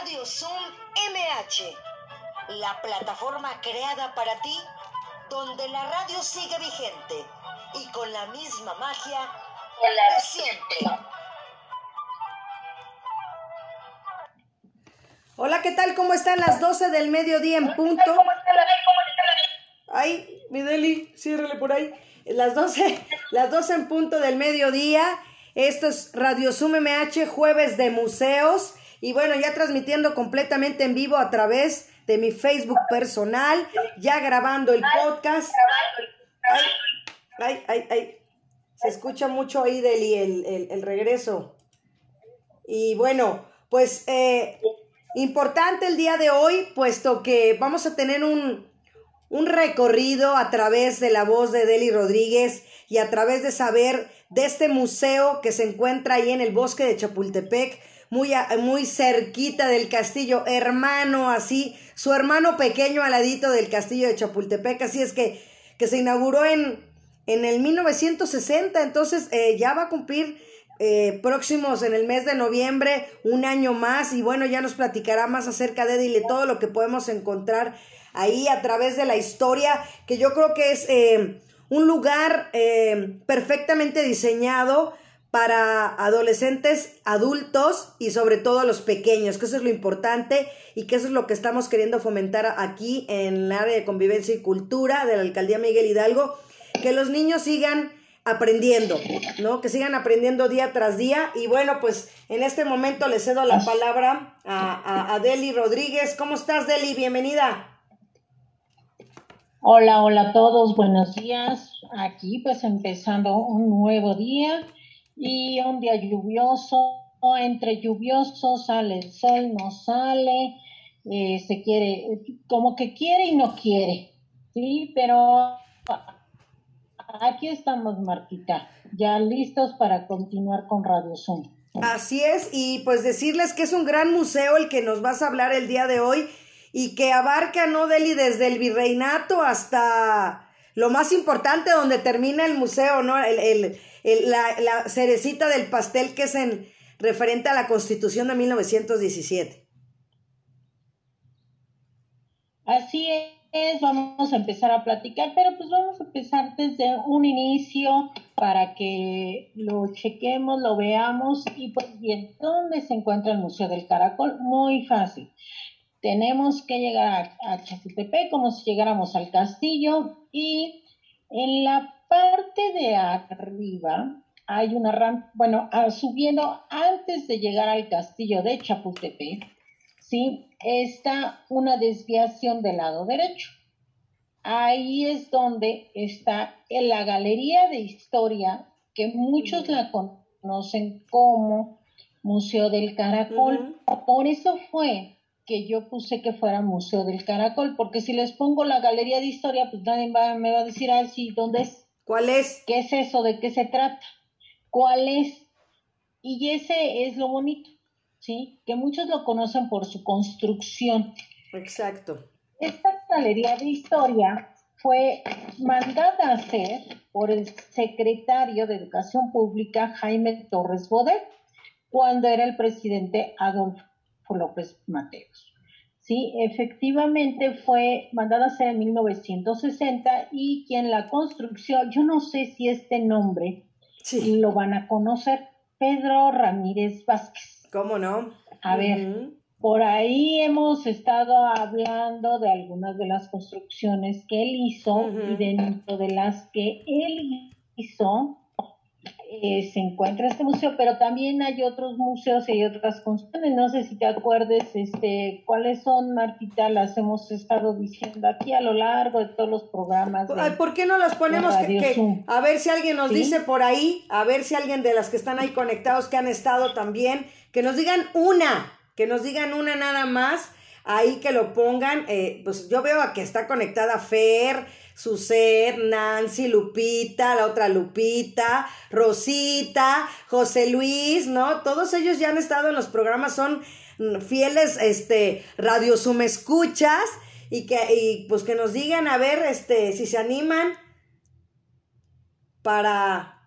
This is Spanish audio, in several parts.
Radio Zoom MH, la plataforma creada para ti, donde la radio sigue vigente y con la misma magia de siempre. Hola, ¿qué tal? ¿Cómo están las 12 del mediodía en punto? Ay, mi Deli, ciérrele por ahí. Las 12, las 12 en punto del mediodía. Esto es Radio Zoom MH, jueves de museos. Y bueno, ya transmitiendo completamente en vivo a través de mi Facebook personal, ya grabando el podcast. Ay, ay, ay. Se escucha mucho ahí, Deli, el, el, el regreso. Y bueno, pues eh, importante el día de hoy, puesto que vamos a tener un, un recorrido a través de la voz de Deli Rodríguez y a través de saber de este museo que se encuentra ahí en el bosque de Chapultepec, muy, muy cerquita del castillo, hermano así, su hermano pequeño al ladito del castillo de Chapultepec, así es que, que se inauguró en, en el 1960, entonces eh, ya va a cumplir eh, próximos en el mes de noviembre, un año más, y bueno, ya nos platicará más acerca de Dile todo lo que podemos encontrar ahí a través de la historia, que yo creo que es eh, un lugar eh, perfectamente diseñado para adolescentes, adultos y sobre todo los pequeños, que eso es lo importante y que eso es lo que estamos queriendo fomentar aquí en el área de convivencia y cultura de la alcaldía Miguel Hidalgo, que los niños sigan aprendiendo, ¿no? Que sigan aprendiendo día tras día. Y bueno, pues en este momento le cedo la palabra a, a, a Deli Rodríguez. ¿Cómo estás, Deli? Bienvenida. Hola, hola a todos, buenos días. Aquí pues empezando un nuevo día y un día lluvioso, entre lluvioso sale el sol, no sale, eh, se quiere, como que quiere y no quiere, ¿sí? Pero aquí estamos, Martita, ya listos para continuar con Radio Zoom. Así es, y pues decirles que es un gran museo el que nos vas a hablar el día de hoy y que abarca, ¿no, Deli? Desde el virreinato hasta lo más importante donde termina el museo, ¿no? El, el, la, cerecita del pastel que es en referente a la constitución de 1917. Así es, vamos a empezar a platicar, pero pues vamos a empezar desde un inicio para que lo chequemos, lo veamos y pues bien, ¿dónde se encuentra el Museo del Caracol? Muy fácil tenemos que llegar a, a como si llegáramos al castillo y en la parte de arriba hay una rampa, bueno, subiendo antes de llegar al castillo de Chapultepec, ¿sí? Está una desviación del lado derecho. Ahí es donde está en la galería de historia, que muchos la conocen como Museo del Caracol. Uh -huh. Por eso fue que yo puse que fuera Museo del Caracol, porque si les pongo la galería de historia, pues nadie va, me va a decir, ah, sí, ¿dónde es? ¿Cuál es? ¿Qué es eso? ¿De qué se trata? ¿Cuál es? Y ese es lo bonito, ¿sí? Que muchos lo conocen por su construcción. Exacto. Esta galería de historia fue mandada a hacer por el secretario de Educación Pública Jaime Torres Bodet cuando era el presidente Adolfo López Mateos. Sí, efectivamente fue mandada a hacer en 1960 y quien la construcción, yo no sé si este nombre sí. lo van a conocer, Pedro Ramírez Vázquez. ¿Cómo no? A ver, uh -huh. por ahí hemos estado hablando de algunas de las construcciones que él hizo uh -huh. y dentro de las que él hizo, eh, se encuentra este museo, pero también hay otros museos y hay otras construcciones. No sé si te acuerdes este, cuáles son, Martita, las hemos estado diciendo aquí a lo largo de todos los programas. De, ¿Por qué no las ponemos? Que, que, a ver si alguien nos ¿Sí? dice por ahí, a ver si alguien de las que están ahí conectados, que han estado también, que nos digan una, que nos digan una nada más, ahí que lo pongan. Eh, pues yo veo a que está conectada Fer, Suset, Nancy, Lupita, la otra Lupita, Rosita, José Luis, ¿no? Todos ellos ya han estado en los programas, son fieles, este, radio sum escuchas y que, y pues que nos digan a ver, este, si se animan para,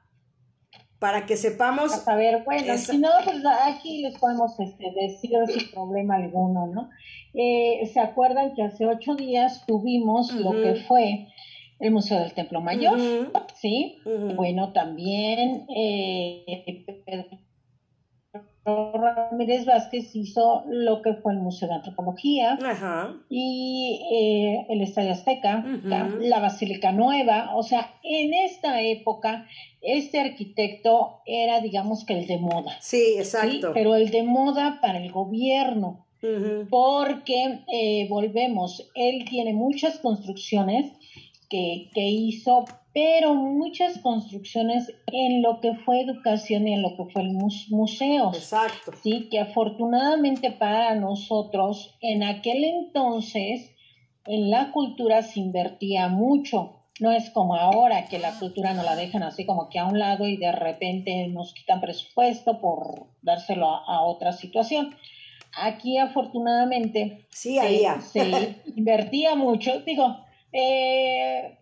para que sepamos. A ver, bueno, si no, pues aquí les podemos este, decir sin problema alguno, ¿no? Eh, ¿Se acuerdan que hace ocho días tuvimos lo que fue el Museo del Templo Mayor? ¿Sí? Bueno, también eh, Ramírez Vázquez hizo lo que fue el Museo de Antropología y eh, el Estadio Azteca, la Basílica Nueva. O sea, en esta época, este arquitecto era, digamos que el de moda. Sí, exacto. Pero el de moda para el gobierno. Porque, eh, volvemos, él tiene muchas construcciones que, que hizo pero muchas construcciones en lo que fue educación y en lo que fue el museo. Exacto. Sí, que afortunadamente para nosotros en aquel entonces en la cultura se invertía mucho. No es como ahora que la cultura no la dejan así como que a un lado y de repente nos quitan presupuesto por dárselo a, otra situación. Aquí afortunadamente sí, se, se invertía mucho. Digo, eh,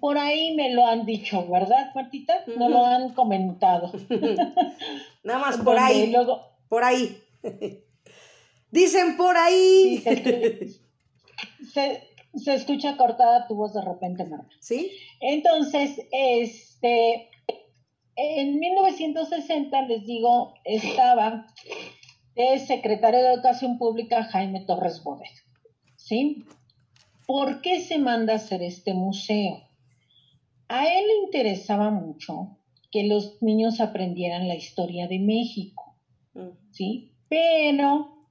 por ahí me lo han dicho, ¿verdad, Martita? No lo han comentado. Nada más por ahí. Por ahí. Dicen por ahí. se, se, escucha cortada tu voz de repente, Marta. ¿Sí? Entonces, este, en 1960, les digo, estaba el secretario de Educación Pública Jaime Torres Bodet. ¿Sí? ¿Por qué se manda a hacer este museo? A él le interesaba mucho que los niños aprendieran la historia de México, mm. ¿sí? Pero,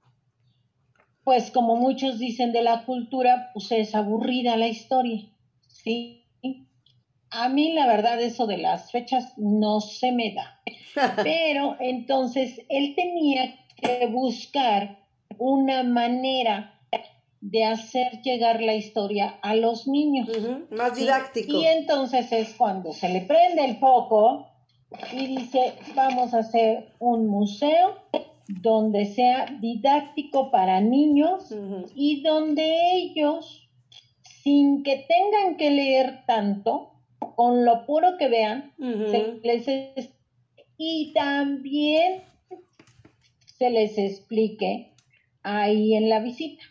pues como muchos dicen de la cultura, pues es aburrida la historia, ¿sí? A mí la verdad eso de las fechas no se me da. Pero entonces él tenía que buscar una manera de hacer llegar la historia a los niños. Más didáctico. Y, entonces es cuando se le prende el foco y dice, vamos a hacer un museo donde sea didáctico para niños y donde ellos, sin que tengan que leer tanto, con lo puro que vean, se les y también se les explique ahí en la visita.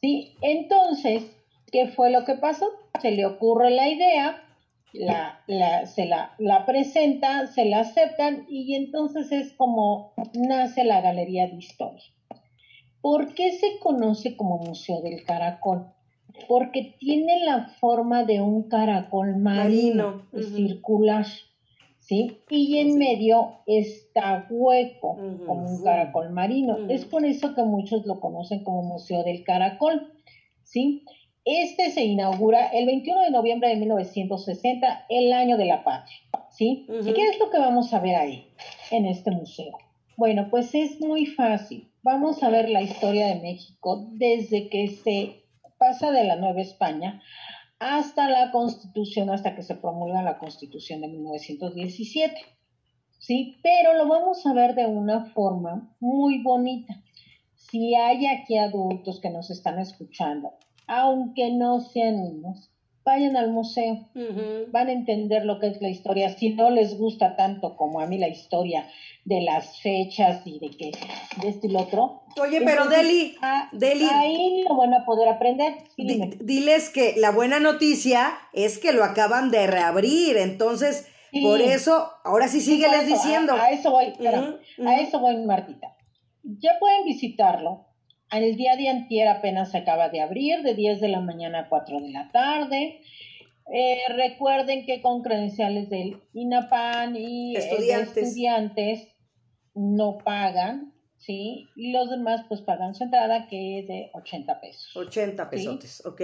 ¿Sí? Entonces, ¿qué fue lo que pasó? Se le ocurre la idea, la, se la, la, presenta, se la aceptan y entonces es como nace la Galería de Historia. ¿Por qué se conoce como Museo del Caracol? Porque tiene la forma de un caracol marino, circular. ¿Sí? Y en medio está hueco, como un caracol marino. Es por eso que muchos lo conocen como Museo del Caracol, ¿sí? Este se inaugura el 21 de noviembre de 1960, el año de la patria, ¿sí? ¿Y qué es lo que vamos a ver ahí, en este museo? Bueno, pues es muy fácil. Vamos a ver la historia de México desde que se pasa de la Nueva España hasta la Constitución, hasta que se promulga la Constitución de 1917. ¿Sí? Pero lo vamos a ver de una forma muy bonita. Si hay aquí adultos que nos están escuchando, aunque no sean niños, vayan al museo, van a entender lo que es la historia. Si no les gusta tanto como a mí la historia de las fechas y de que de esto y lo otro. Oye, pero Deli, Deli, ahí lo van a poder aprender. diles que la buena noticia es que lo acaban de reabrir, entonces por eso, ahora sí sígueles diciendo. A, eso voy, a eso voy, Martita. Ya pueden visitarlo el día de antier apenas se acaba de abrir, de 10 de la mañana a 4 de la tarde. Eh, recuerden que con credenciales del INAPAN y estudiantes. No pagan, ¿sí? Y los demás pues pagan su entrada que es de 80 pesos. 80 pesos, ¿ok?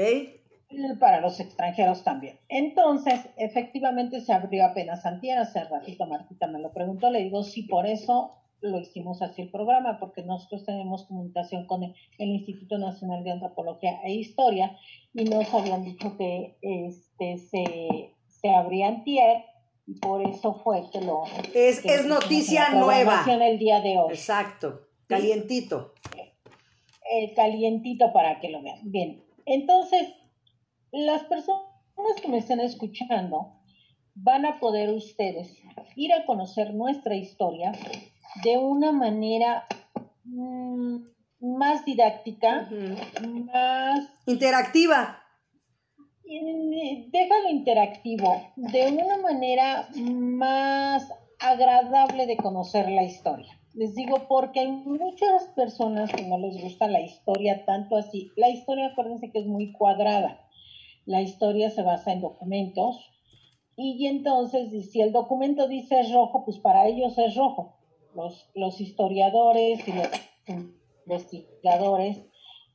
Para los extranjeros también. Entonces, efectivamente se abrió apenas antier, hace ratito Martita me lo preguntó, le digo, sí, por eso lo hicimos así el programa, porque nosotros tenemos comunicación con el, Instituto Nacional de Antropología e Historia y nos habían dicho que este se, se abría antier y por eso fue que lo... Es, es noticia nueva. el día de hoy. Exacto, calientito. Eh, calientito para que lo vean. Bien, entonces, las personas que me están escuchando, van a poder ustedes ir a conocer nuestra historia de una manera mm, más didáctica, más interactiva. Déjalo interactivo, de una manera más agradable de conocer la historia. Les digo porque hay muchas personas que no les gusta la historia tanto así. La historia, acuérdense que es muy cuadrada. La historia se basa en documentos y entonces si el documento dice es rojo, pues para ellos es rojo. Los, los historiadores y los investigadores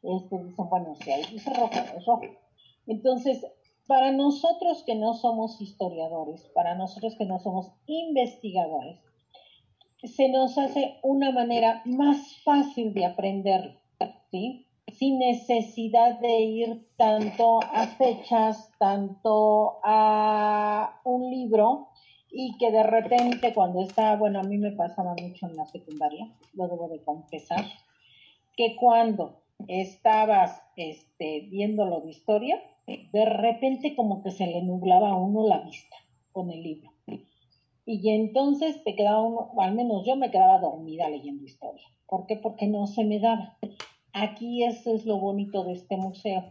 este, dicen, bueno, si ahí dice rojo, es rojo. Entonces, para nosotros que no somos historiadores, para nosotros que no somos investigadores, se nos hace una manera más fácil de aprender, ¿sí? Sin necesidad de ir tanto a fechas, tanto a un libro, y que de repente cuando está, bueno, a mí me pasaba mucho en la secundaria, lo debo de confesar, que cuando estabas este, viéndolo de historia, de repente como que se le nublaba a uno la vista con el libro. Y entonces te quedaba uno, o al menos yo me quedaba dormida leyendo historia. ¿Por qué? Porque no se me daba. Aquí eso es lo bonito de este museo.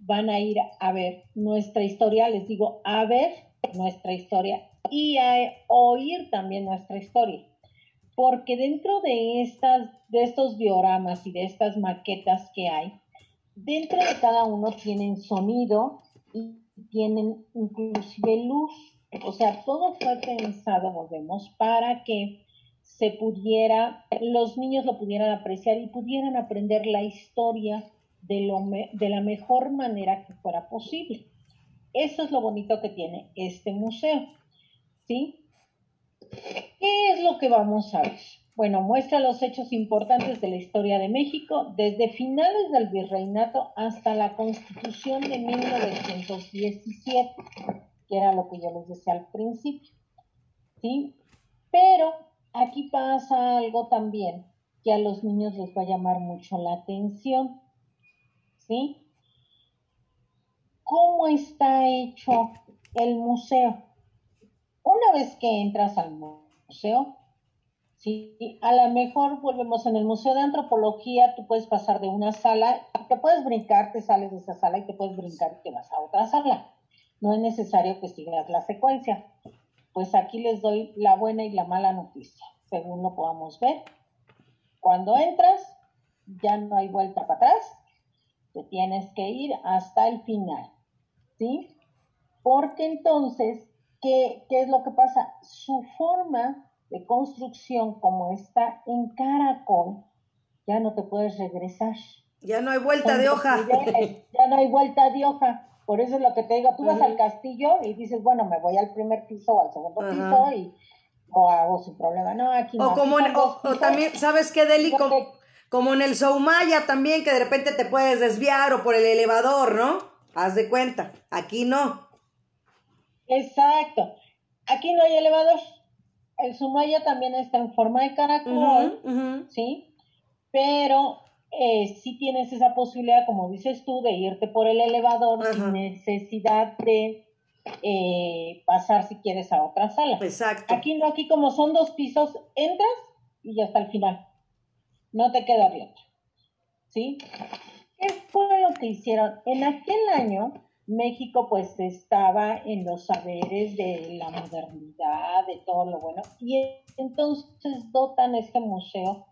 Van a ir a ver nuestra historia, les digo, a ver nuestra historia y a oír también nuestra historia. Porque dentro de, estas, de estos dioramas y de estas maquetas que hay, Dentro de cada uno tienen sonido y tienen inclusive luz. O sea, todo fue pensado, volvemos, para que se pudiera, los niños lo pudieran apreciar y pudieran aprender la historia de, lo de la mejor manera que fuera posible. Eso es lo bonito que tiene este museo. ¿Sí? ¿Qué es lo que vamos a ver? Bueno, muestra los hechos importantes de la historia de México desde finales del virreinato hasta la constitución de 1917, que era lo que yo les decía al principio. ¿Sí? Pero aquí pasa algo también que a los niños les va a llamar mucho la atención. ¿Sí? ¿Cómo está hecho el museo? Una vez que entras al museo, Sí, a lo mejor volvemos en el Museo de Antropología, tú puedes pasar de una sala, te puedes brincar, te sales de esa sala y te puedes brincar y te vas a otra sala. No es necesario que sigas la secuencia. Pues aquí les doy la buena y la mala noticia, según lo podamos ver. Cuando entras, ya no hay vuelta para atrás, te tienes que ir hasta el final, ¿sí? Porque entonces, ¿qué, qué es lo que pasa? Su forma de construcción como está en caracol, ya no te puedes regresar. Ya no hay vuelta de hoja. Ya no hay vuelta de hoja. Por eso es lo que te digo, tú vas al castillo y dices, bueno, me voy al primer piso o al segundo piso y o hago sin problema. No, aquí o Como o, también, ¿sabes qué, Deli? Como, en el Soumaya también, que de repente te puedes desviar o por el elevador, ¿no? Haz de cuenta. Aquí no. Exacto. Aquí no hay elevador el Sumaya también está en forma de caracol, ¿sí? Pero eh, sí tienes esa posibilidad, como dices tú, de irte por el elevador sin necesidad de eh, pasar si quieres a otra sala. Exacto. Aquí no, aquí como son dos pisos, entras y ya hasta el final. No te queda de ¿Sí? ¿Qué fue lo que hicieron? En aquel año México pues estaba en los saberes de la modernidad, de todo lo bueno, y entonces dotan este museo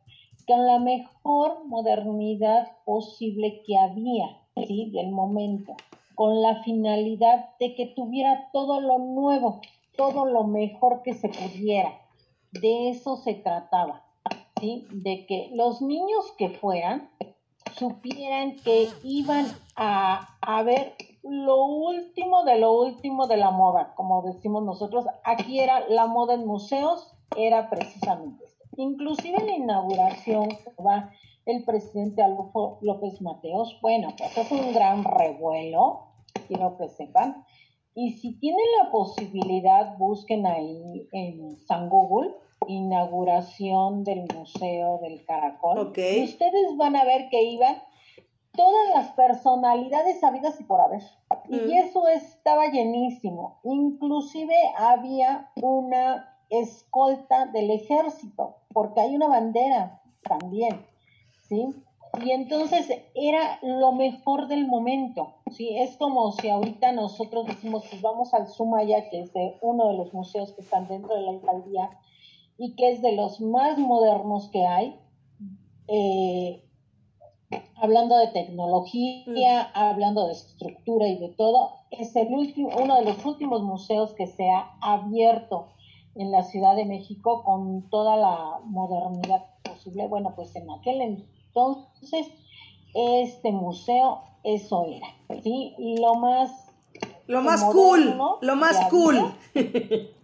con la mejor modernidad posible que había, ¿sí? Del momento, con la finalidad de que tuviera todo lo nuevo, todo lo mejor que se pudiera. De eso se trataba, ¿sí? De que los niños que fueran supieran que iban a, a ver lo último de lo último de la moda, como decimos nosotros. Aquí era la moda en museos, era precisamente esto. Inclusive en la inauguración va el presidente Alfredo López Mateos, bueno, pues es un gran revuelo, quiero que sepan. Y si tienen la posibilidad, busquen ahí en San Google, inauguración del Museo del Caracol. Y ustedes van a ver que iban todas las personalidades habidas y por haber. Y Mm. eso estaba llenísimo. Inclusive había una escolta del ejército, porque hay una bandera también, ¿sí? Y entonces era lo mejor del momento, ¿sí? Es como si ahorita nosotros decimos, pues vamos al Sumaya, que es de uno de los museos que están dentro de la alcaldía y que es de los más modernos que hay, eh, hablando de tecnología, hablando de estructura y de todo, es el último, uno de los últimos museos que se ha abierto en la Ciudad de México con toda la modernidad posible. Bueno, pues en aquel entonces este museo eso era, ¿sí? Lo más Lo más moderno cool, lo más cool. había.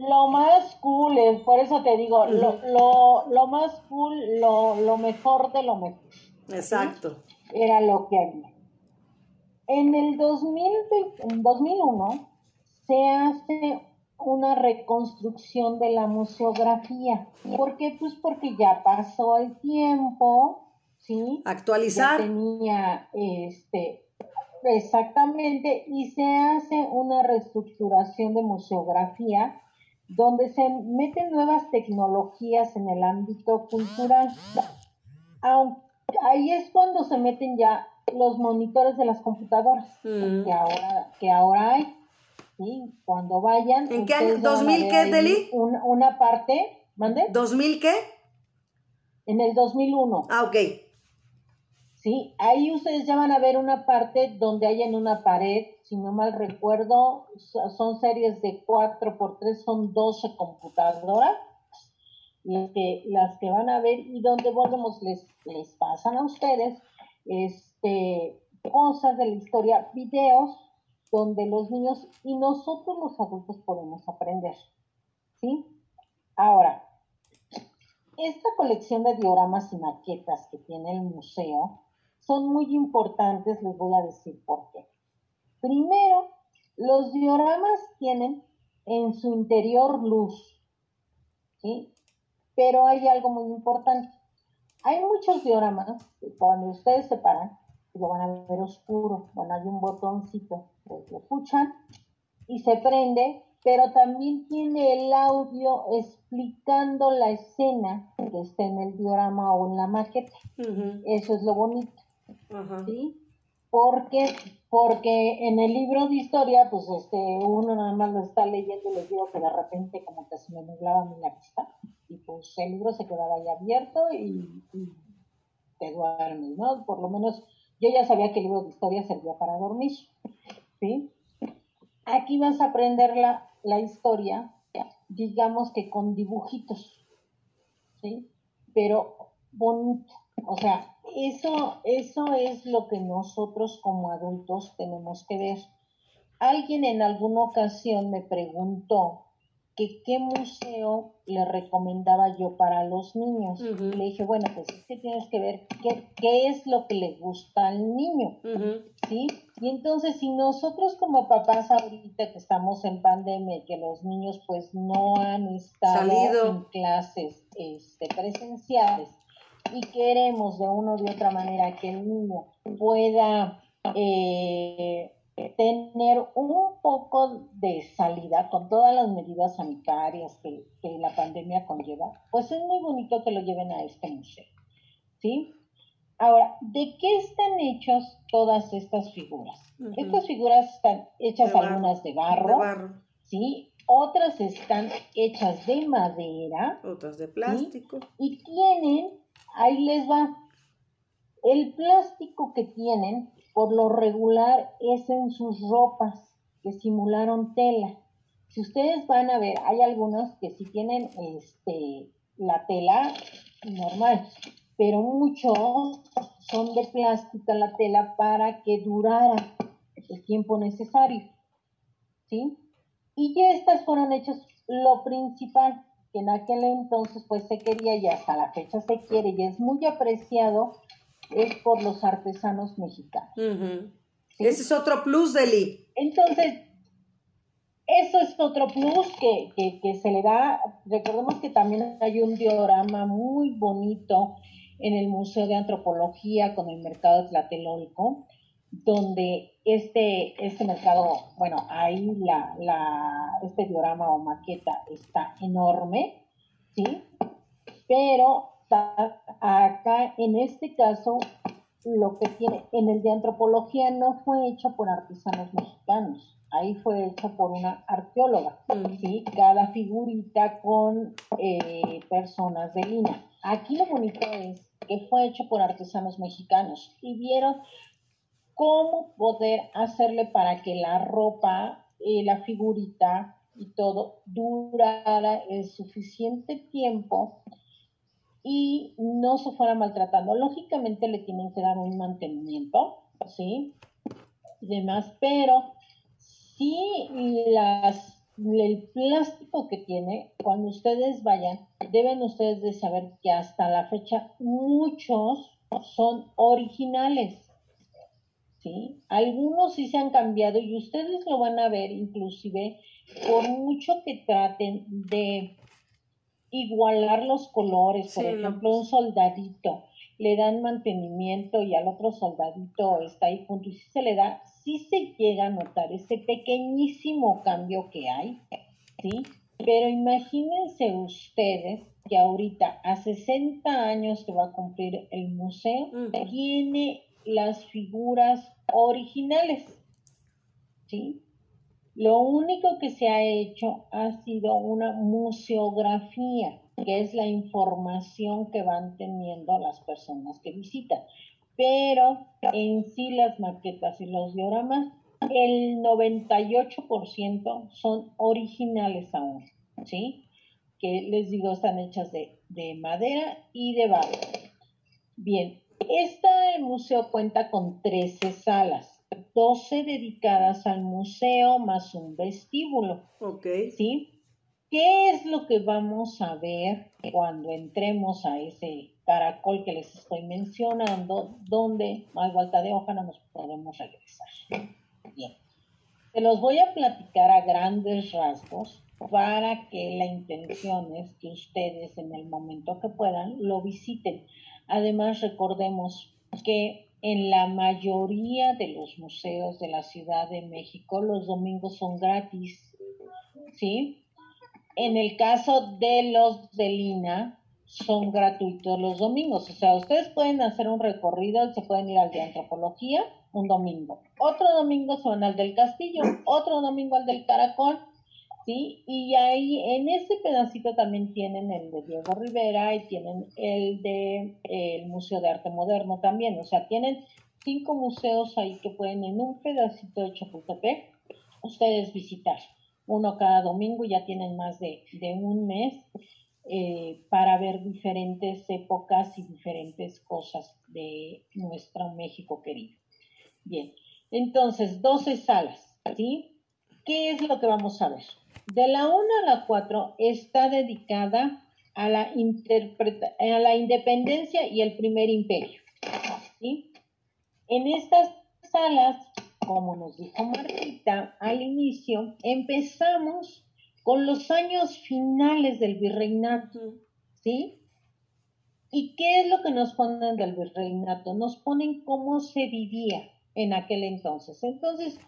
Lo más cool, es, por eso te digo, lo, lo, lo más cool, lo, lo mejor de lo mejor Exacto. era lo que había. En el 2000, en 2001 se hace una reconstrucción de la museografía. ¿Por qué? Pues porque ya pasó el tiempo, ¿sí? Ya Actualizar. tenía, este, exactamente, y se hace una reestructuración de museografía donde se meten nuevas tecnologías en el ámbito cultural. Aunque ahí es cuando se meten ya los monitores de las computadoras Mm. que ahora que ahora hay. ¿sí? Cuando vayan. ¿En qué año? van a ¿2000 ver qué, Deli? un- una parte, ¿mande? ¿2000 qué? En el 2001. Ah, ok. Sí, ahí ustedes ya van a ver una parte donde hay en una pared, si no mal recuerdo, so- son series de 4 por 3 son 12 computadoras, las que, las que van a ver y donde volvemos les, les pasan a ustedes este, cosas de la historia, videos donde los niños y nosotros los adultos podemos aprender. ¿Sí? Ahora, esta colección de dioramas y maquetas que tiene el museo son muy importantes, les voy a decir por qué. Primero, los dioramas tienen en su interior luz, ¿sí? Pero hay algo muy importante. Hay muchos dioramas que cuando ustedes se paran, lo van a ver oscuro. Bueno, hay un botoncito, pues lo puchan y se prende, pero también tiene el audio explicando la escena que está en el diorama o en la maqueta. Eso es lo bonito, ¿sí? Porque, porque en el libro de historia, pues este, uno nada más lo está leyendo y les digo que de repente como que se me nublaba mí la vista y pues el libro se quedaba ahí abierto y, y te duermes, ¿no? Por lo menos yo ya sabía que el libro de historia servía para dormir, ¿sí? Aquí vas a aprender la, la historia, digamos que con dibujitos, ¿sí? Pero bonito. O sea, eso, eso es lo que nosotros como adultos tenemos que ver. Alguien en alguna ocasión me preguntó que qué museo le recomendaba yo para los niños. Le dije, bueno, pues es que tienes que ver qué, qué es lo que le gusta al niño. ¿sí? Y entonces, si nosotros como papás ahorita que estamos en pandemia y que los niños pues no han estado Salido. en clases este, presenciales y queremos de una u de otra manera que el niño pueda eh, tener un poco de salida con todas las medidas sanitarias que, que la pandemia conlleva, pues es muy bonito que lo lleven a este museo, ¿sí? Ahora, ¿de qué están hechos todas estas figuras? Estas figuras están hechas De algunas de De barro, barro. ¿sí? Otras están hechas de madera Otras de plástico. y tienen, ahí les va, el plástico que tienen por lo regular es en sus ropas que simularon tela. Si ustedes van a ver, hay algunos que sí tienen este, la tela normal, pero muchos son de plástico la tela para que durara el tiempo necesario. ¿Sí? Y ya estas fueron hechas lo principal, que en aquel entonces pues se quería y hasta la fecha se quiere y es muy apreciado, es por los artesanos mexicanos. Ese es otro plus del Entonces, eso es otro plus que, que, que se le da. Recordemos que también hay un diorama muy bonito en el Museo de Antropología con el Mercado de Tlatelolco, donde este, este mercado, bueno, ahí la, la, este diorama o maqueta está enorme, ¿sí? Pero acá, en este caso, lo que tiene, en el de antropología no fue hecho por artesanos mexicanos, ahí fue hecho por una arqueóloga, mm. ¿sí? Cada figurita con eh, personas de lina. Aquí lo bonito es que fue hecho por artesanos mexicanos y vieron cómo poder hacerle para que la ropa, eh, la figurita y todo durara el suficiente tiempo y no se fuera maltratando. Lógicamente le tienen que dar un mantenimiento, ¿sí? Y demás, pero sí las el plástico que tiene, cuando ustedes vayan, deben ustedes de saber que hasta la fecha muchos son originales. ¿Sí? Algunos sí se han cambiado y ustedes lo van a ver inclusive por mucho que traten de igualar los colores, por ejemplo, un soldadito le dan mantenimiento y al otro soldadito está ahí junto y si se le da, sí se llega a notar ese pequeñísimo cambio que hay, ¿sí? Pero imagínense ustedes que ahorita a 60 años que va a cumplir el museo, tiene las figuras originales, ¿sí? Lo único que se ha hecho ha sido una museografía, que es la información que van teniendo las personas que visitan. Pero en sí las maquetas y los dioramas, el 98% son originales aún, ¿sí? Que les digo, están hechas de, de madera y de barro. Bien, este museo cuenta con 13 salas 12 dedicadas al museo más un vestíbulo. Ok. ¿Sí? ¿Qué es lo que vamos a ver cuando entremos a ese caracol que les estoy mencionando, donde hay vuelta de hoja no nos podemos regresar? Bien. Se los voy a platicar a grandes rasgos para que la intención es que ustedes en el momento que puedan lo visiten. Además, recordemos que en la mayoría de los museos de la Ciudad de México los domingos son gratis, ¿sí? En el caso de los de Lina, son gratuitos los domingos. O sea, ustedes pueden hacer un recorrido, se pueden ir al de antropología un domingo. Otro domingo van al del castillo, otro domingo al del caracol, ¿sí? Y ahí en ese pedacito también tienen el de Diego Rivera y tienen el de el Museo de Arte Moderno también, o sea, tienen cinco museos ahí que pueden en un pedacito de Chapultepec ustedes visitar. Uno cada domingo, ya tienen más de, un mes eh, para ver diferentes épocas y diferentes cosas de nuestro México querido. Bien, entonces, 12 salas, ¿sí? ¿Qué es lo que vamos a ver? De la 1 a la 4 está dedicada a la, a la independencia y el primer imperio. En estas salas, como nos dijo Martita al inicio, empezamos con los años finales del virreinato. ¿Sí? ¿Y qué es lo que nos ponen del virreinato? Nos ponen cómo se vivía en aquel entonces. Entonces,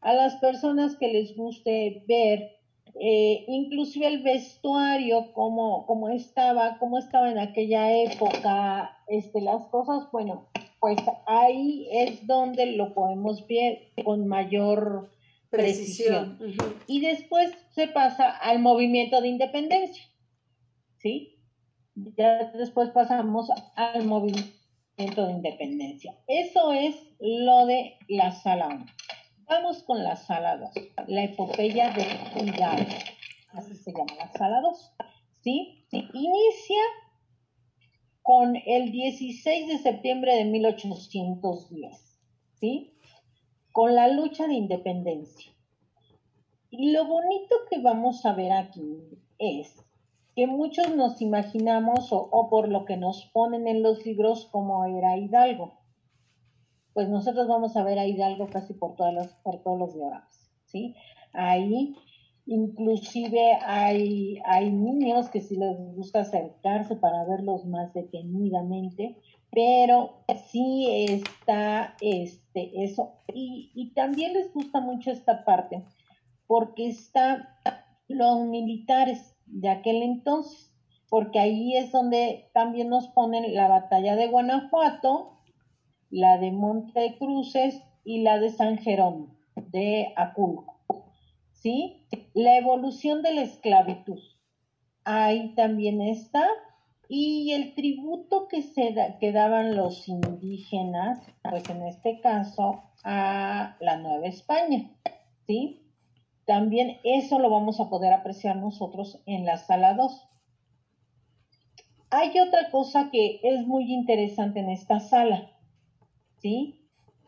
a las personas que les guste ver eh, inclusive el vestuario, cómo, cómo estaba, cómo estaba en aquella época, este, las cosas, bueno, pues ahí es donde lo podemos ver con mayor precisión. Y después se pasa al movimiento de independencia, ¿sí? Ya después pasamos al movimiento de independencia. Eso es lo de la sala 1. Vamos con la sala 2, la epopeya de Hidalgo. Así se llama la sala 2. ¿Sí? Inicia con el 16 de septiembre de 1810. ¿Sí? Con la lucha de independencia. Y lo bonito que vamos a ver aquí es que muchos nos imaginamos o, o por lo que nos ponen en los libros como era Hidalgo pues nosotros vamos a ver a Hidalgo casi por, todas las, por todos los dioramas, ¿sí? Ahí Inclusive hay, hay niños que si les gusta acercarse para verlos más detenidamente, pero sí está este, eso. Y, y también les gusta mucho esta parte, porque está los militares de aquel entonces, porque ahí es donde también nos ponen la batalla de Guanajuato, la de Montecruces y la de San Jerónimo de Aculco. ¿Sí? La evolución de la esclavitud. Ahí también está. Y el tributo que, se que daban los indígenas, pues en este caso a la Nueva España. ¿Sí? También eso lo vamos a poder apreciar nosotros en la sala 2. Hay otra cosa que es muy interesante en esta sala, ¿sí?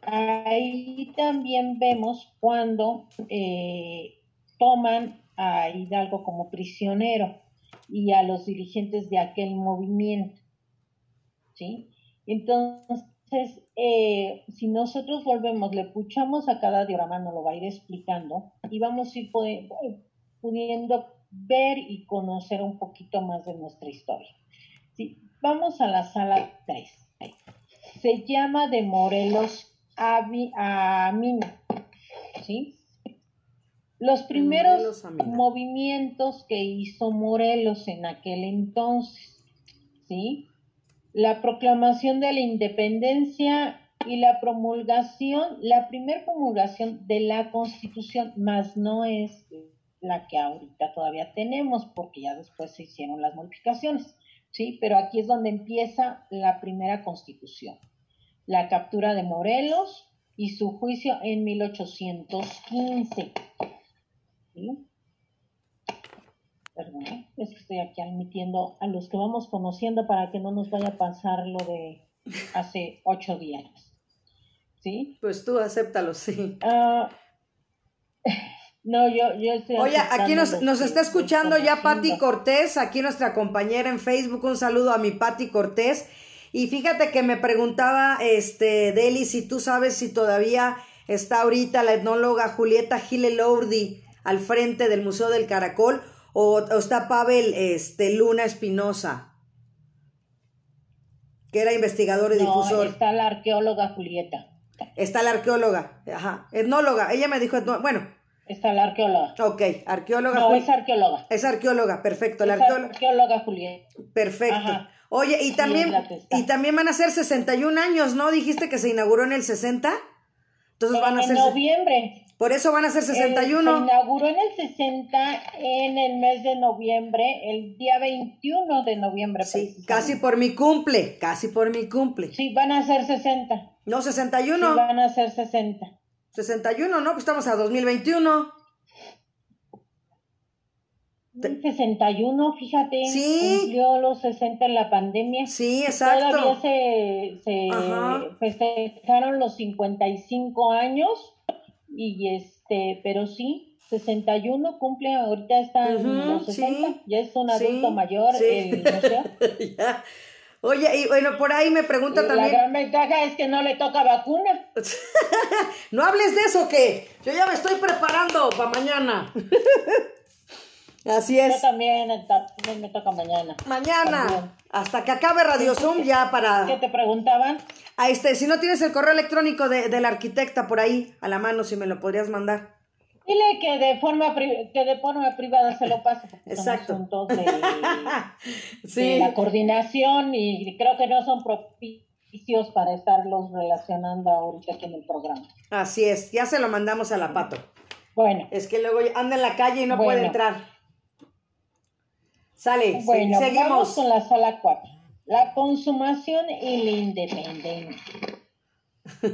Ahí también vemos cuando eh, toman a Hidalgo como prisionero y a los dirigentes de aquel movimiento, ¿sí? Entonces, eh, si nosotros volvemos, le puchamos a cada diorama, nos lo va a ir explicando y vamos a ir pudiendo ver y conocer un poquito más de nuestra historia. ¿sí? Vamos a la sala 3. Se llama de Morelos a, Mina. ¿sí? Los primeros movimientos que hizo Morelos en aquel entonces, ¿sí? la proclamación de la independencia y la promulgación, la primera promulgación de la constitución, más no es la que ahorita todavía tenemos, porque ya después se hicieron las modificaciones, ¿sí? Pero aquí es donde empieza la primera constitución. La captura de Morelos y su juicio en 1815. ¿sí? perdón, ¿eh? es que estoy aquí admitiendo a los que vamos conociendo para que no nos vaya a pasar lo de hace ocho días. ¿Sí? Pues tú acéptalo, sí. Ah, no, yo, yo estoy Oye, aquí nos, nos está escuchando ya Patti Cortés, aquí nuestra compañera en Facebook. Un saludo a mi Patti Cortés. Y fíjate que me preguntaba, este, Deli, si tú sabes si todavía está ahorita la etnóloga Julieta Gile Lourdi al frente del Museo del Caracol o, está Pavel este, Luna Espinosa, que era investigador y no, difusor. Está la arqueóloga Julieta. Está la arqueóloga, ajá, etnóloga. Ella me dijo, bueno. Está la arqueóloga. Ok, arqueóloga. No, es arqueóloga. Es arqueóloga, perfecto. La arqueóloga. Julieta. Perfecto. Oye, y también, y también van a ser 61 años, ¿no? Dijiste que se inauguró en el 60. Entonces van a ser. En noviembre. Por eso van a ser 61. se inauguró en el 60 en el mes de noviembre, el día 21 de noviembre. Sí, casi por mi cumple, casi por mi cumple. Sí, van a ser 60. No, 61. Sí, van a ser 60. 61, ¿no? Pues estamos a 2021. 61, fíjate, sí. cumplió los 60 en la pandemia. Sí, exacto. Todavía se, se festejaron los 55 años y este, pero sí, 61 cumple, ahorita está en los 60, ya es un adulto mayor el Oye, y bueno, por ahí me pregunta también. La gran ventaja es que no le toca vacuna. no hables de eso, que yo ya me estoy preparando para mañana. Así es. Yo también me toca mañana. Mañana. Hasta que acabe Radio Zoom ya para... ¿Qué te preguntaban? A este, si no tienes el correo electrónico de, de, la arquitecta por ahí a la mano, si me lo podrías mandar. Dile que de forma, que de forma privada se lo pase. Exacto. Son de, sí. de la coordinación y creo que no son propicios para estarlos relacionando ahorita aquí en el programa. Así es, ya se lo mandamos a la pato. Bueno. Es que luego anda en la calle y no puede entrar. Sale, bueno, seguimos. Vamos con la sala 4. La consumación y la independencia.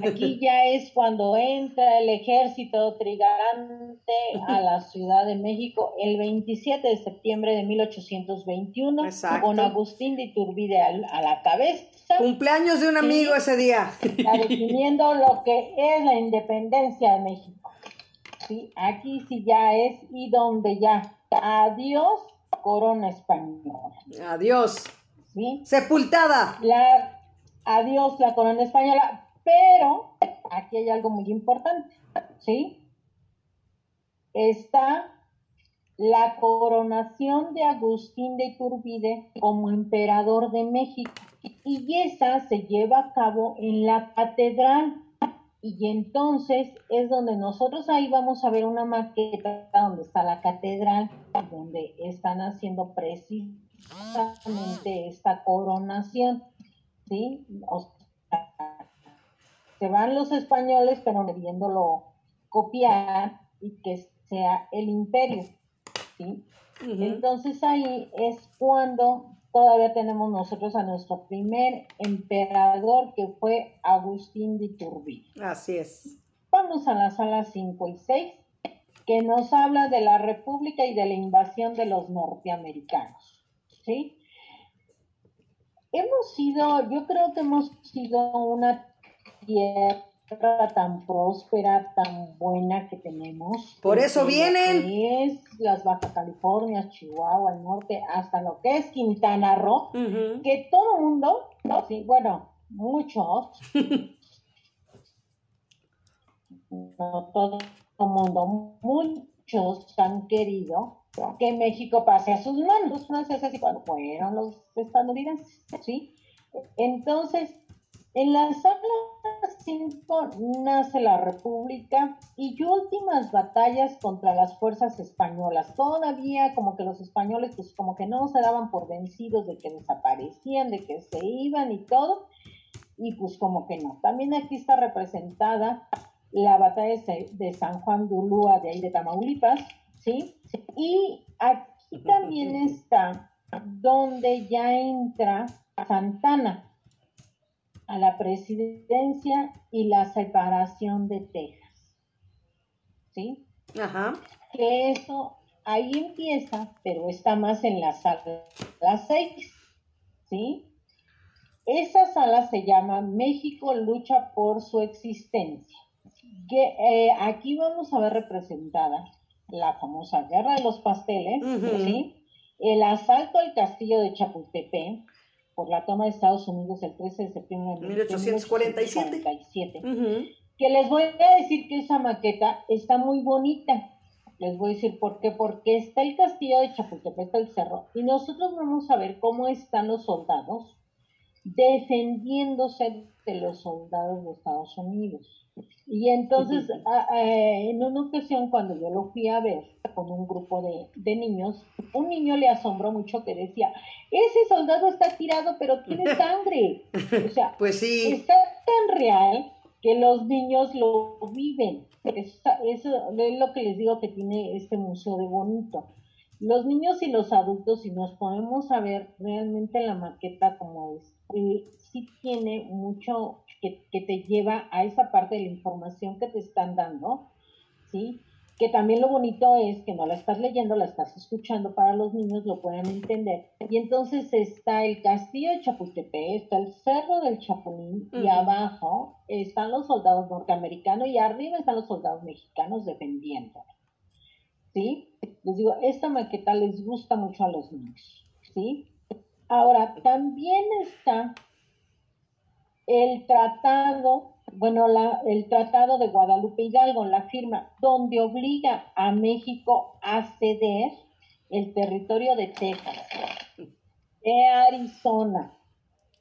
Aquí ya es cuando entra el ejército trigarante a la Ciudad de México el 27 de septiembre de 1821 con Agustín de Iturbide a la cabeza. Cumpleaños de un amigo ese día. definiendo lo que es la independencia de México. ¿Sí? Aquí sí ya es y donde ya adiós corona española. Adiós. ¿Sí? Sepultada. La, adiós la corona española, pero aquí hay algo muy importante, ¿sí? Está la coronación de Agustín de Iturbide como emperador de México y esa se lleva a cabo en la catedral y entonces es donde nosotros ahí vamos a ver una maqueta donde está la catedral donde están haciendo precisamente esta coronación sí se van los españoles pero debiéndolo copiar y que sea el imperio entonces ahí es cuando todavía tenemos nosotros a nuestro primer emperador que fue Agustín de Iturbide. Así es. Vamos a la sala 5 y 6 que nos habla de la República y de la invasión de los norteamericanos. ¿Sí? Hemos sido, yo creo que hemos sido una tierra tan próspera, tan buena que tenemos. Por eso vienen. Es las Baja California, Chihuahua, el norte, hasta lo que es Quintana Roo, que todo el mundo, sí, bueno, muchos, no todo el mundo, muchos han querido que México pase a sus manos, los franceses y cuando fueron los estadounidenses, ¿sí? Entonces, en la sala 5 nace la República y últimas batallas contra las fuerzas españolas. Todavía como que los españoles pues como que no se daban por vencidos de que desaparecían, de que se iban y todo. Y pues como que no. También aquí está representada la batalla de San Juan de de ahí de Tamaulipas, ¿sí? Y aquí también está donde ya entra Santana a la presidencia y la separación de Texas. ¿Sí? Ajá. Que eso ahí empieza, pero está más en la sala 6. ¿Sí? Esa sala se llama México lucha por su existencia. Que, eh, aquí vamos a ver representada la famosa guerra de los pasteles, ¿sí? el asalto al castillo de Chapultepec, por la toma de Estados Unidos el 13 de septiembre de 1847. Que les voy a decir que esa maqueta está muy bonita. Les voy a decir por qué. Porque está el castillo de Chapultepec, el cerro. Y nosotros vamos a ver cómo están los soldados defendiéndose de los soldados de Estados Unidos. Y entonces, en una ocasión, cuando yo lo fui a ver con un grupo de, niños, un niño le asombró mucho que decía, ese soldado está tirado, pero tiene sangre. O sea, pues sí. está tan real que los niños lo viven. eso es lo que les digo que tiene este museo de bonito. Los niños y los adultos, si nos ponemos a ver realmente la maqueta como es, eh, sí tiene mucho que, te lleva a esa parte de la información que te están dando, ¿sí? Que también lo bonito es que no la estás leyendo, la estás escuchando para los niños, lo puedan entender. Y entonces está el castillo de Chapultepec, está el cerro del Chapulín, y abajo están los soldados norteamericanos y arriba están los soldados mexicanos defendiendo. ¿Sí? Les digo, esta maqueta les gusta mucho a los niños. ¿Sí? Ahora, también está el tratado, bueno, la, el tratado de Guadalupe Hidalgo, la firma, donde obliga a México a ceder el territorio de Texas, de Arizona,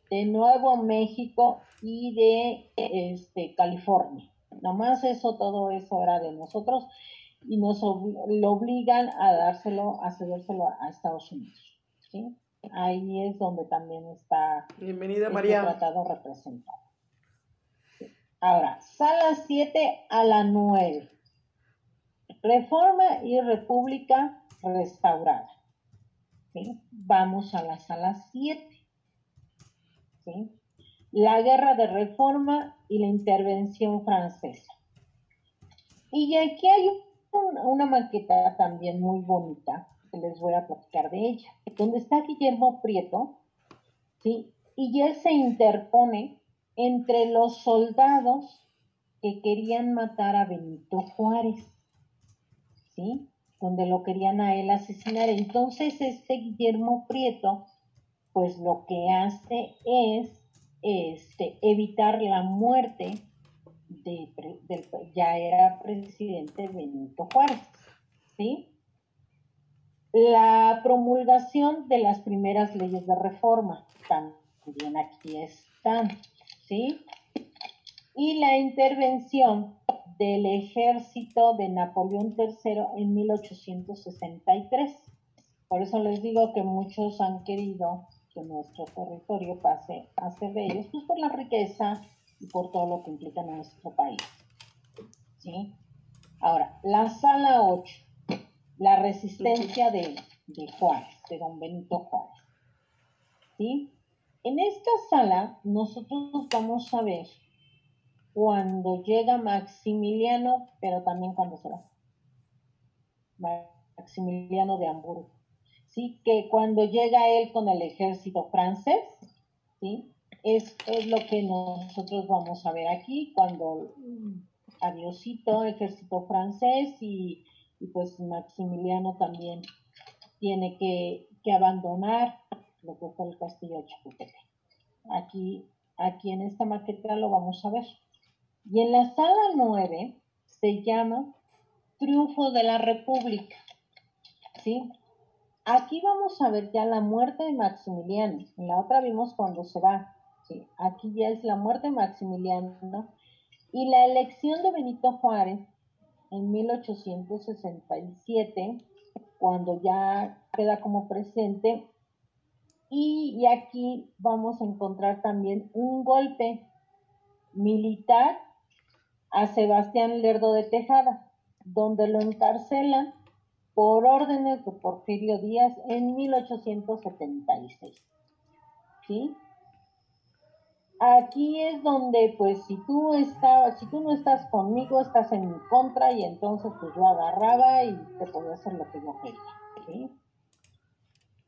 de Nuevo México y de este, California. Nomás eso, todo eso era de nosotros y nos lo obligan a dárselo, a cedérselo a, Estados Unidos. ¿sí? Ahí es donde también está Bienvenida, este María. tratado representado. Ahora, sala 7 a la 9. Reforma y República restaurada. Vamos a la sala 7. La guerra de reforma y la intervención francesa. Y aquí hay una maqueta también muy bonita les voy a platicar de ella, donde está Guillermo Prieto, ¿sí? Y él se interpone entre los soldados que querían matar a Benito Juárez, ¿sí? Donde lo querían a él asesinar. Entonces este Guillermo Prieto, pues lo que hace es este, evitar la muerte de, ya era presidente Benito Juárez, ¿sí? La promulgación de las primeras leyes de reforma, también aquí están, ¿sí? Y la intervención del ejército de Napoleón III en 1863. Por eso les digo que muchos han querido que nuestro territorio pase a ser de ellos, pues por la riqueza y por todo lo que implica nuestro país. ¿Sí? Ahora, la sala 8, la resistencia de, de Juárez, de don Benito Juárez. ¿Sí? En esta sala nosotros vamos a ver cuando llega Maximiliano, pero también cuando se. Maximiliano de Hamburgo. Sí, que cuando llega él con el ejército francés, ¿sí? Es, es lo que nosotros vamos a ver aquí, cuando adiosito, ejército francés y, pues Maximiliano también tiene que, que, abandonar lo que fue el castillo de Chapultepec. Aquí, aquí en esta maqueta lo vamos a ver. Y en la sala 9 se llama Triunfo de la República. ¿Sí? Aquí vamos a ver ya la muerte de Maximiliano. En la otra vimos cuando se va. ¿sí? Aquí ya es la muerte de Maximiliano y la elección de Benito Juárez en 1867, cuando ya queda como presidente. Y, y aquí vamos a encontrar también un golpe militar a Sebastián Lerdo de Tejada, donde lo encarcelan por órdenes de Porfirio Díaz en 1876. ¿Sí? Aquí es donde, pues, si tú estás, si tú no estás conmigo, estás en mi contra, y entonces pues yo agarraba y te podía hacer lo que yo quería. ¿sí?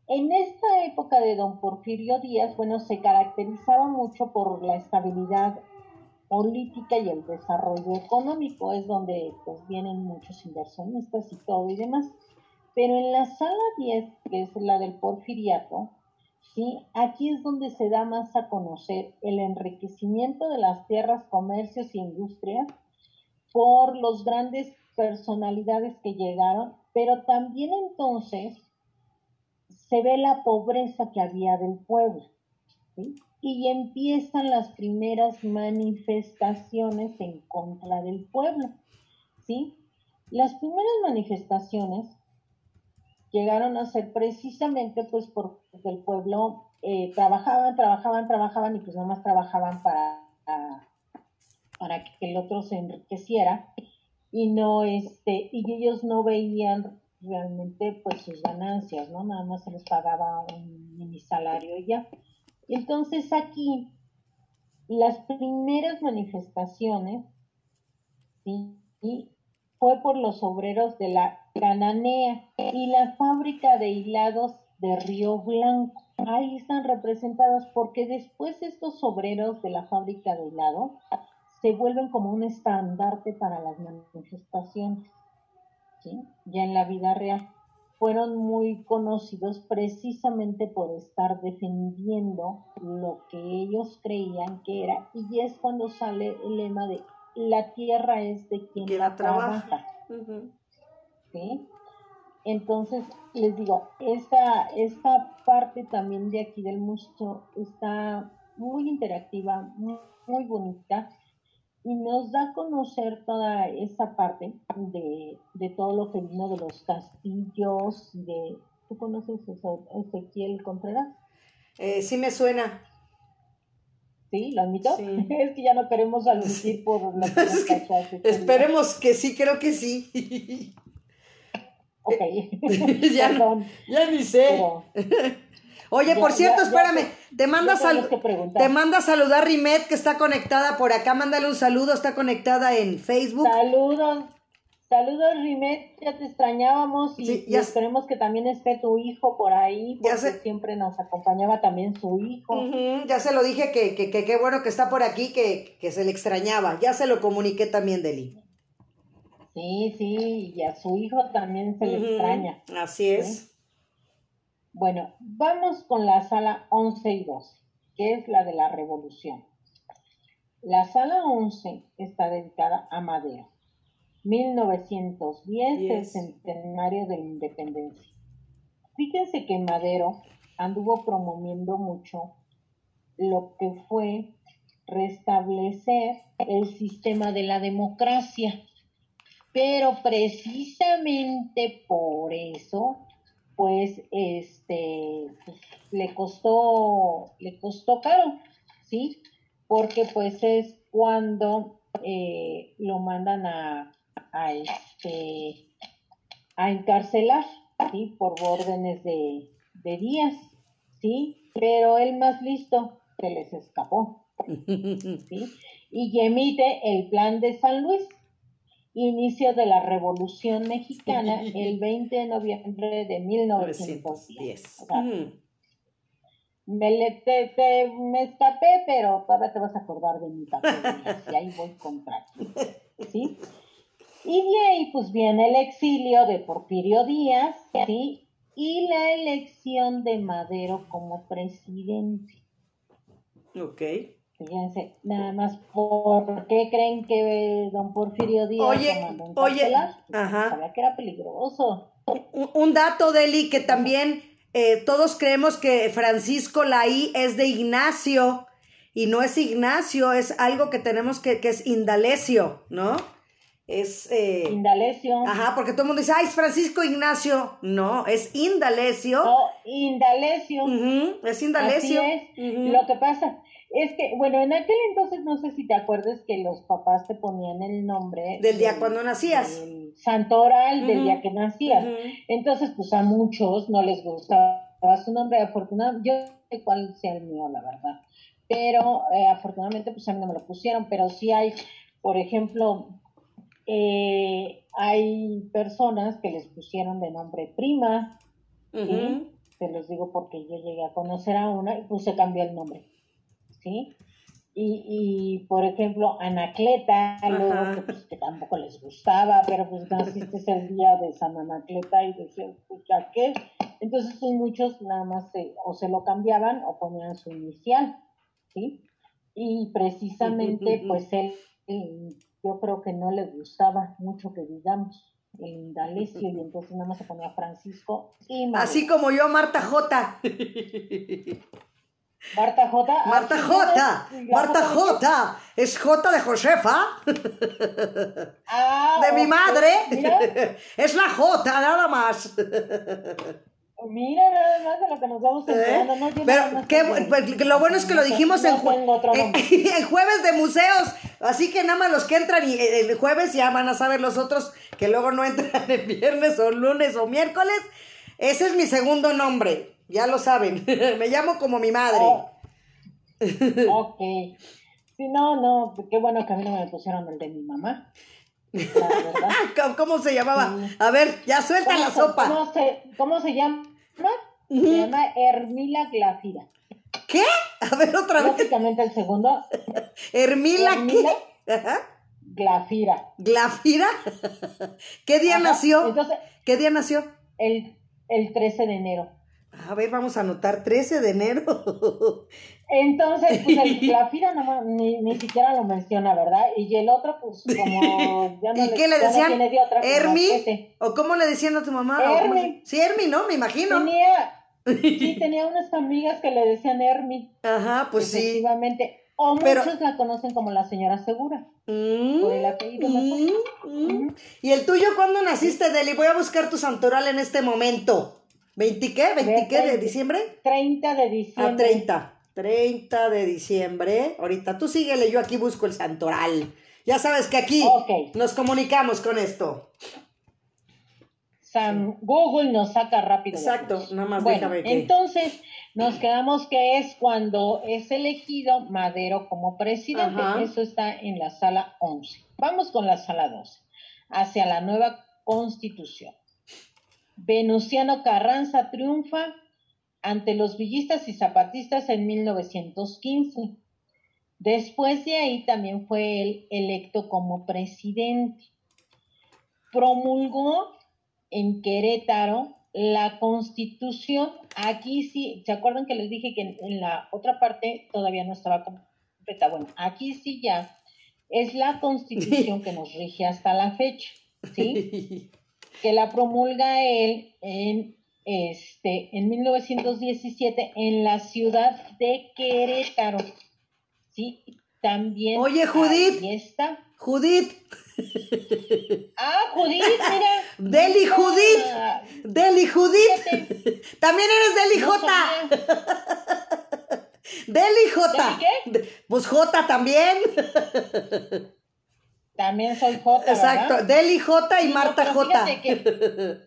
En esta época de don Porfirio Díaz, bueno, se caracterizaba mucho por la estabilidad política y el desarrollo económico, es donde pues vienen muchos inversionistas y todo y demás. Pero en la sala 10, que es la del porfiriato, ¿sí? aquí es donde se da más a conocer el enriquecimiento de las tierras, comercios e industrias por los grandes personalidades que llegaron, pero también entonces se ve la pobreza que había del pueblo. y empiezan las primeras manifestaciones en contra del pueblo. ¿sí? Las primeras manifestaciones llegaron a ser precisamente pues porque el pueblo eh, trabajaban, trabajaban, trabajaban y pues nada más trabajaban para, para que el otro se enriqueciera y no este y ellos no veían realmente pues sus ganancias, ¿no? Nada más se les pagaba un mini salario y ya. Entonces aquí las primeras manifestaciones ¿sí? fue por los obreros de la Cananea y la fábrica de hilados de Río Blanco. Ahí están representados porque después estos obreros de la fábrica de hilado se vuelven como un estandarte para las manifestaciones, ¿sí? ya en la vida real fueron muy conocidos precisamente por estar defendiendo lo que ellos creían que era y es cuando sale el lema de la tierra es de quien la trabaja. ¿Sí? Entonces, les digo, esta, esta parte también de aquí del museo está muy interactiva, muy bonita y nos da a conocer toda esa parte de, todo lo que vino de los castillos, de... ¿Tú conoces eso, Ezequiel Contreras? Eh, sí me suena. ¿Sí? ¿Lo admito? es que ya no queremos admitir por la Esperemos que sí, creo que sí. ok. ya, ya ni sé. Oye, por cierto, espérame, te manda, te manda a saludar Rimet, que está conectada por acá, mándale un saludo, está conectada en Facebook. Saludos, saludos Rimet, ya te extrañábamos y, esperemos que también esté tu hijo por ahí, porque siempre nos acompañaba también su hijo. ya se lo dije que qué que, que, bueno que está por aquí, que, que se le extrañaba, ya se lo comuniqué también, Deli. Sí, sí, y a su hijo también se le extraña. Así es. Bueno, vamos con la sala 11 y 12, que es la de la revolución. La sala 11 está dedicada a Madero. 1910, el centenario de la independencia. fíjense que Madero anduvo promoviendo mucho lo que fue restablecer el sistema de la democracia. Pero precisamente por eso, pues, este, pues, le costó, le costó caro, ¿sí? Porque pues es cuando eh, lo mandan a, a, este, a encarcelar, ¿sí? Por órdenes de, de Díaz, ¿sí? Pero el más listo se les escapó, ¿sí? Y emite el plan de San Luis, inicio de la Revolución Mexicana el 20 de noviembre de 1910. me, te, me escapé, pero todavía te vas a acordar de mi papel y ahí voy con ¿sí? Y de ahí pues viene el exilio de Porfirio Díaz, ¿sí? Y la elección de Madero como presidente. Ok. Fíjense, nada más, ¿por qué creen que don Porfirio Díaz oye, oye, ajá. sabía que era peligroso. Un, dato, Deli, que también eh, todos creemos que Francisco Laí es de Ignacio, y no es Ignacio, es algo que tenemos que, que es Indalecio, ¿no? Es... Eh, Indalecio. Ajá, porque todo el mundo dice, ay, es Francisco Ignacio. No, es Indalecio. No, Indalecio. es Indalecio. Así es. Lo que pasa es que, bueno, en aquel entonces no sé si te acuerdas que los papás te ponían el nombre. Del día cuando nacías. Santoral, del día que nacías. Entonces, pues a muchos no les gustaba su nombre. Afortunadamente, yo no sé cuál sea el mío, la verdad. Pero eh, afortunadamente, pues a mí no me lo pusieron. Pero sí hay, por ejemplo, eh, hay personas que les pusieron de nombre prima. Te los digo porque yo llegué a conocer a una y pues se cambió el nombre. ¿Sí? Y, y por ejemplo, Anacleta, luego pues, que, tampoco les gustaba, pero pues naciste el día de San Anacleta y decían, pues ya qué. Entonces, pues muchos nada más o se lo cambiaban o ponían su inicial, ¿sí? Y precisamente, pues él, yo creo que no le gustaba mucho que digamos el Indalecio y entonces nada más se ponía Francisco y Así como yo, Marta J. Marta J. Marta J. Marta J. Es J de Josefa. Ah, de mi madre. Es la J, nada más. Mira nada más de lo que nos vamos ¿Eh? enterando. Pero qué, pues, lo bueno es que lo dijimos en, en, jueves de museos. Así que nada más los que entran y eh, el jueves ya van a saber los otros que luego no entran el viernes o lunes o miércoles. Ese es mi segundo nombre. Ya lo saben. me llamo como mi madre. Oh. ok. Sí, no, no, qué bueno que a mí no me pusieron el de mi mamá. ¿Cómo se llamaba? A ver, ya suelta la sopa. ¿cómo se, ¿Cómo se llama? Se llama Hermila Glafira. ¿Qué? A ver otra vez. Básicamente el segundo. ¿Hermila, qué? Glafira. ¿Glafira? ¿Qué día nació? ¿Qué día nació? El, el 13 de enero. A ver, vamos a anotar 13 de enero. Entonces, pues el, la FIRA no, ni, ni, siquiera lo menciona, ¿verdad? Y el otro, pues como ya no ¿Y le, qué le decían? ¿Hermi? ¿O cómo le decían a tu mamá? Hermi. Sí, Hermi, ¿no? Me imagino. Tenía, sí, tenía unas amigas que le decían Hermi. Ajá, pues sí. Efectivamente. O muchos la conocen como la señora Segura. Mm, por el apellido. Mm, mm. ¿Y el tuyo cuándo naciste, Deli? Voy a buscar tu santoral en este momento. ¿20 qué? ¿20 qué de diciembre? 30 de diciembre. Ah, 30. 30 de diciembre. Ahorita tú síguele, yo aquí busco el santoral. Ya sabes que aquí nos comunicamos con esto. San Google nos saca rápido. Exacto, nada más bueno, Entonces, nos quedamos que es cuando es elegido Madero como presidente. Eso está en la sala 11. Vamos con la sala 12. Hacia la nueva constitución. Venustiano Carranza triunfa ante los villistas y zapatistas en 1915. Después de ahí también fue él electo como presidente. Promulgó en Querétaro la constitución. Aquí sí, ¿se acuerdan que les dije que en, la otra parte todavía no estaba completa? Bueno, aquí sí ya es la constitución que nos rige hasta la fecha, ¿sí? que la promulga él en este, en 1917 en la ciudad de Querétaro. ¿Sí? También. Oye, Judith. Está. Judith. Ah, Judith, mira. Deli Judith. Deli Judith. fíjate, También eres Deli no J. Deli J. ¿Deli Pues J también. También soy J. Exacto. ¿verdad? Deli J y Sí, Marta J. Fíjate que,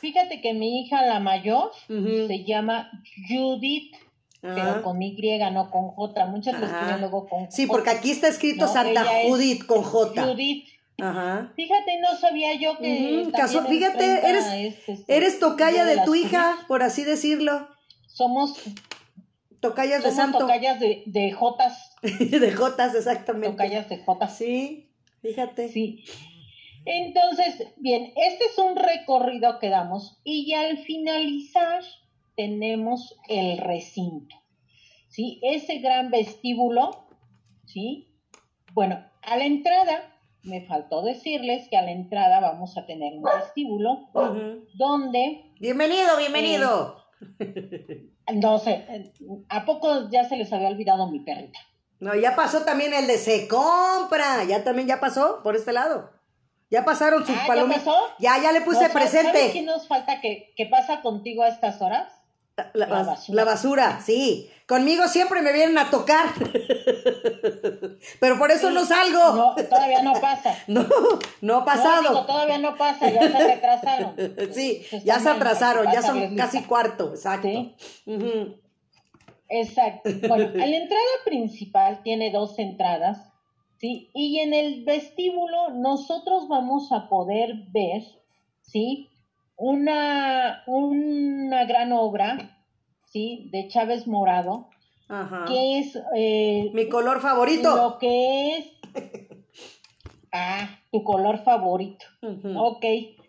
fíjate que mi hija, la mayor, se llama Judith, pero con Y, no con J. Muchas lo escriben luego con Sí, J. porque aquí está escrito No, Santa Judith con J. Judith. Ajá. Fíjate, no sabía yo que. Caso- fíjate, 30 eres- es, este, Eres tocaya de tu hija, Judith. por así decirlo. Somos, Tocayas de somos santo. tocayas de, de Jotas. de Jotas, exactamente. Tocayas de Jotas. Sí, fíjate. Sí. Entonces, bien, este es un recorrido que damos y al finalizar tenemos el recinto, ¿sí? Ese gran vestíbulo, ¿sí? Bueno, a la entrada, me faltó decirles que a la entrada vamos a tener un vestíbulo donde, Bienvenido, bienvenido. no sé, ¿a poco ya se les había olvidado mi perrita? No, ya pasó también el de se compra. Ya también ya pasó por este lado. Ya pasaron sus Ah, ¿ya palomitas. pasó? Ya, ya le puse No, ¿sabes- ¿Sabes qué presente. nos falta que, que pasa contigo a estas horas? La, La bas- basura. la basura, sí. Conmigo siempre me vienen a tocar. Pero por eso Sí. no salgo. No, todavía no pasa. No, no ha No, pasado. digo, todavía no pasa, ya se retrasaron. sí, Se ya se atrasaron, ya son casi cuarto, exacto. Sí. Exacto. Bueno, la entrada principal tiene dos entradas, ¿sí? Y en el vestíbulo nosotros vamos a poder ver, ¿sí? Una, una gran obra, ¿sí? De Chávez Morado, Ajá. que es eh, Mi color favorito. lo que es... Ah, tu color favorito. Ujú. Ok,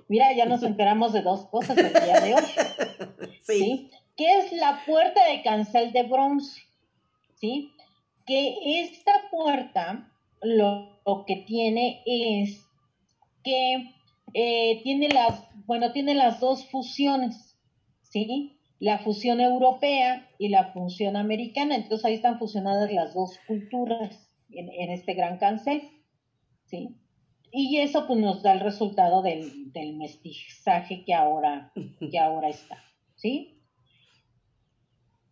mira, ya nos enteramos de dos cosas el día de hoy. sí. ¿sí? Que es la puerta de cancel de bronce, ¿sí? Que esta puerta lo, que tiene es que eh, tiene las, bueno, tiene las dos fusiones, ¿sí? La fusión europea y la fusión americana, entonces ahí están fusionadas las dos culturas en, en este gran cancel, ¿sí? Y eso pues nos da el resultado del, del mestizaje que ahora, que ahora está, ¿sí?